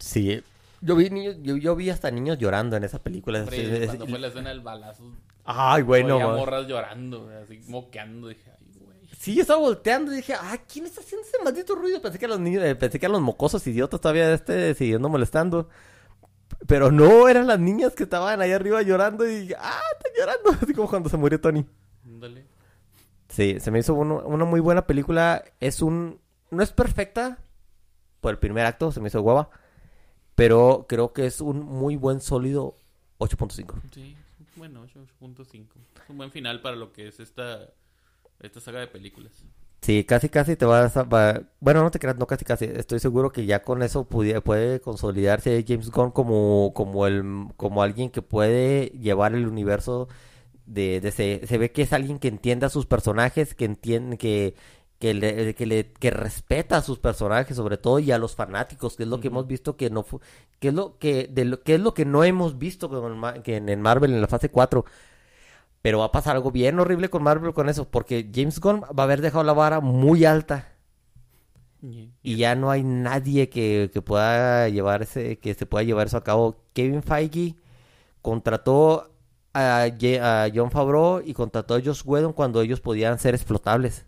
Sí, yo vi niños, yo, yo vi hasta niños llorando en esa película. Hombre, es- cuando fue la escena del balazo, Ay, bueno. morras llorando, así moqueando. Dije, ay, güey. Sí, yo estaba volteando y dije, ah, ¿quién está haciendo ese maldito ruido? Pensé que eran los niños, eh, pensé que eran los mocosos idiotas todavía este siguiendo molestando. Pero no, eran las niñas que estaban ahí arriba llorando y dije, ah, están llorando. *laughs* Así como cuando se murió Tony. Ándale. Sí, se me hizo uno- una muy buena película. Es un... No es perfecta por el primer acto, se me hizo guava. Pero creo que es un muy buen sólido 8.5. Sí, bueno, 8.5. Es un buen final para lo que es esta, esta saga de películas. Sí, casi casi te vas a... va- Bueno, no te creas, no casi casi. Estoy seguro que ya con eso pudi- puede consolidarse James Gunn como, como, el, como alguien que puede llevar el universo de, de se, se ve que es alguien que entiende a sus personajes, que entiende, que, que, le, que, le- que respeta a sus personajes sobre todo y a los fanáticos, que es lo que hemos visto que no fu- que es lo que, de lo, que es lo que no hemos visto con el Ma- que en, en Marvel en la fase 4. Pero va a pasar algo bien horrible con Marvel con eso, porque James Gunn va a haber dejado la vara muy alta Y- y ya no hay nadie que, que pueda llevar ese, que se pueda llevar eso a cabo. Kevin Feige contrató a, a John Favreau y contrató a Josh Whedon cuando ellos podían ser explotables.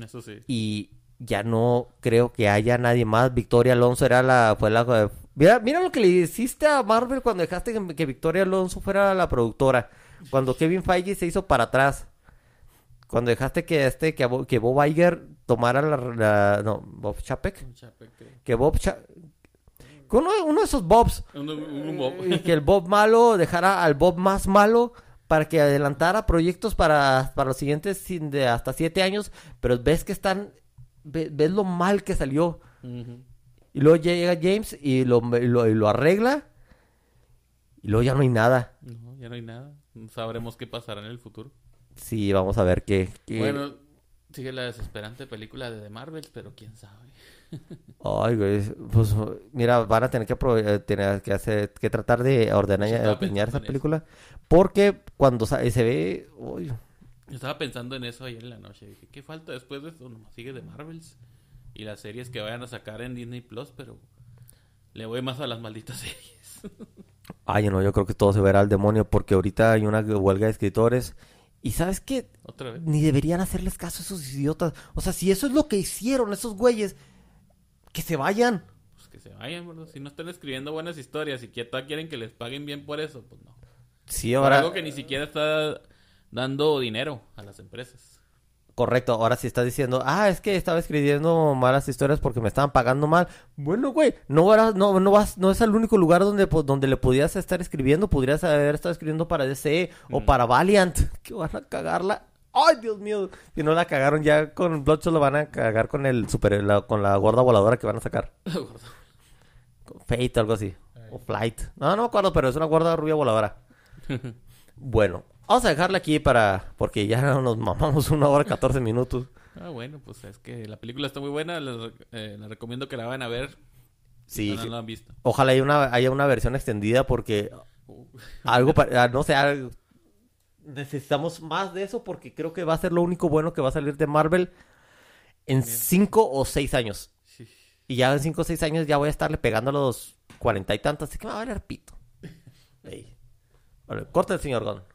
Eso sí. Y ya no creo que haya nadie más. Victoria Alonso era la, fue la, mira, mira lo que le hiciste a Marvel cuando dejaste que, que Victoria Alonso fuera la productora. Cuando Kevin Feige se hizo para atrás. Cuando dejaste que este, que, Bo- que Bob Iger tomara la, la- no, Bob Chapek. Que- Bob Cha- uno, uno de esos Bobs. Un, un- bob. Y que el Bob malo dejara al Bob más malo para que adelantara proyectos para, para los siguientes sin- de hasta siete años. Pero ves que están, ve- ves lo mal que salió. Y luego llega James y lo, y lo, y lo arregla. Y luego ya no hay nada. No, ya no hay nada. Sabremos qué pasará en el futuro. Sí, vamos a ver qué. qué- Bueno, sigue la desesperante película de The Marvels, pero quién sabe. Ay, güey. Pues mira, van a tener que, eh, tener que hacer, que tratar de ordenar, estaba ordeñar esa película. Porque cuando sa- se ve. uy, Yo estaba pensando en eso ayer en la noche. Dije, ¿qué falta después de esto? Nomás sigue The Marvels. Y las series que vayan a sacar en Disney Plus, pero le voy más a las malditas *laughs* series. Ay, no, yo creo que todo se verá al demonio porque ahorita hay una huelga de escritores. Y sabes qué, Otra vez. ni deberían hacerles caso a esos idiotas. O sea, si eso es lo que hicieron esos güeyes, que se vayan. Pues que se vayan, ¿verdad? Si no están escribiendo buenas historias y que todavía quieren que les paguen bien por eso, pues no. Sí, Por ahora. algo que ni siquiera está dando dinero a las empresas. Correcto, ahora sí estás diciendo, ah, es que estaba escribiendo malas historias porque me estaban pagando mal. Bueno, güey, no, no, no, vas, no es el único lugar donde, donde le podías estar escribiendo. Podrías haber estado escribiendo para DC o Mm. para Valiant, que van a cagarla. Ay, Dios mío, si no la cagaron ya con Bloodshot, lo van a cagar con el super, la- con la gorda voladora que van a sacar. *laughs* Con Fate, algo así. O Flight. No, no me acuerdo, pero es una gorda rubia voladora. *laughs* bueno, vamos a dejarla aquí para, porque ya *laughs* nos mamamos una hora 14 minutos. ah, bueno, pues es que la película está muy buena. Les, eh, les recomiendo que la vayan a ver. Sí, si no la han visto. ojalá haya una, haya una versión extendida porque Uh, algo, ah, no sé, algo- necesitamos más de eso porque creo que va a ser lo único bueno que va a salir de Marvel en cinco o seis años. Sí. Y ya en cinco o seis años ya voy a estarle pegando a los cuarenta y tantos, así que me va a valer pito. *laughs* Ey. Vale, corta el señor Gon.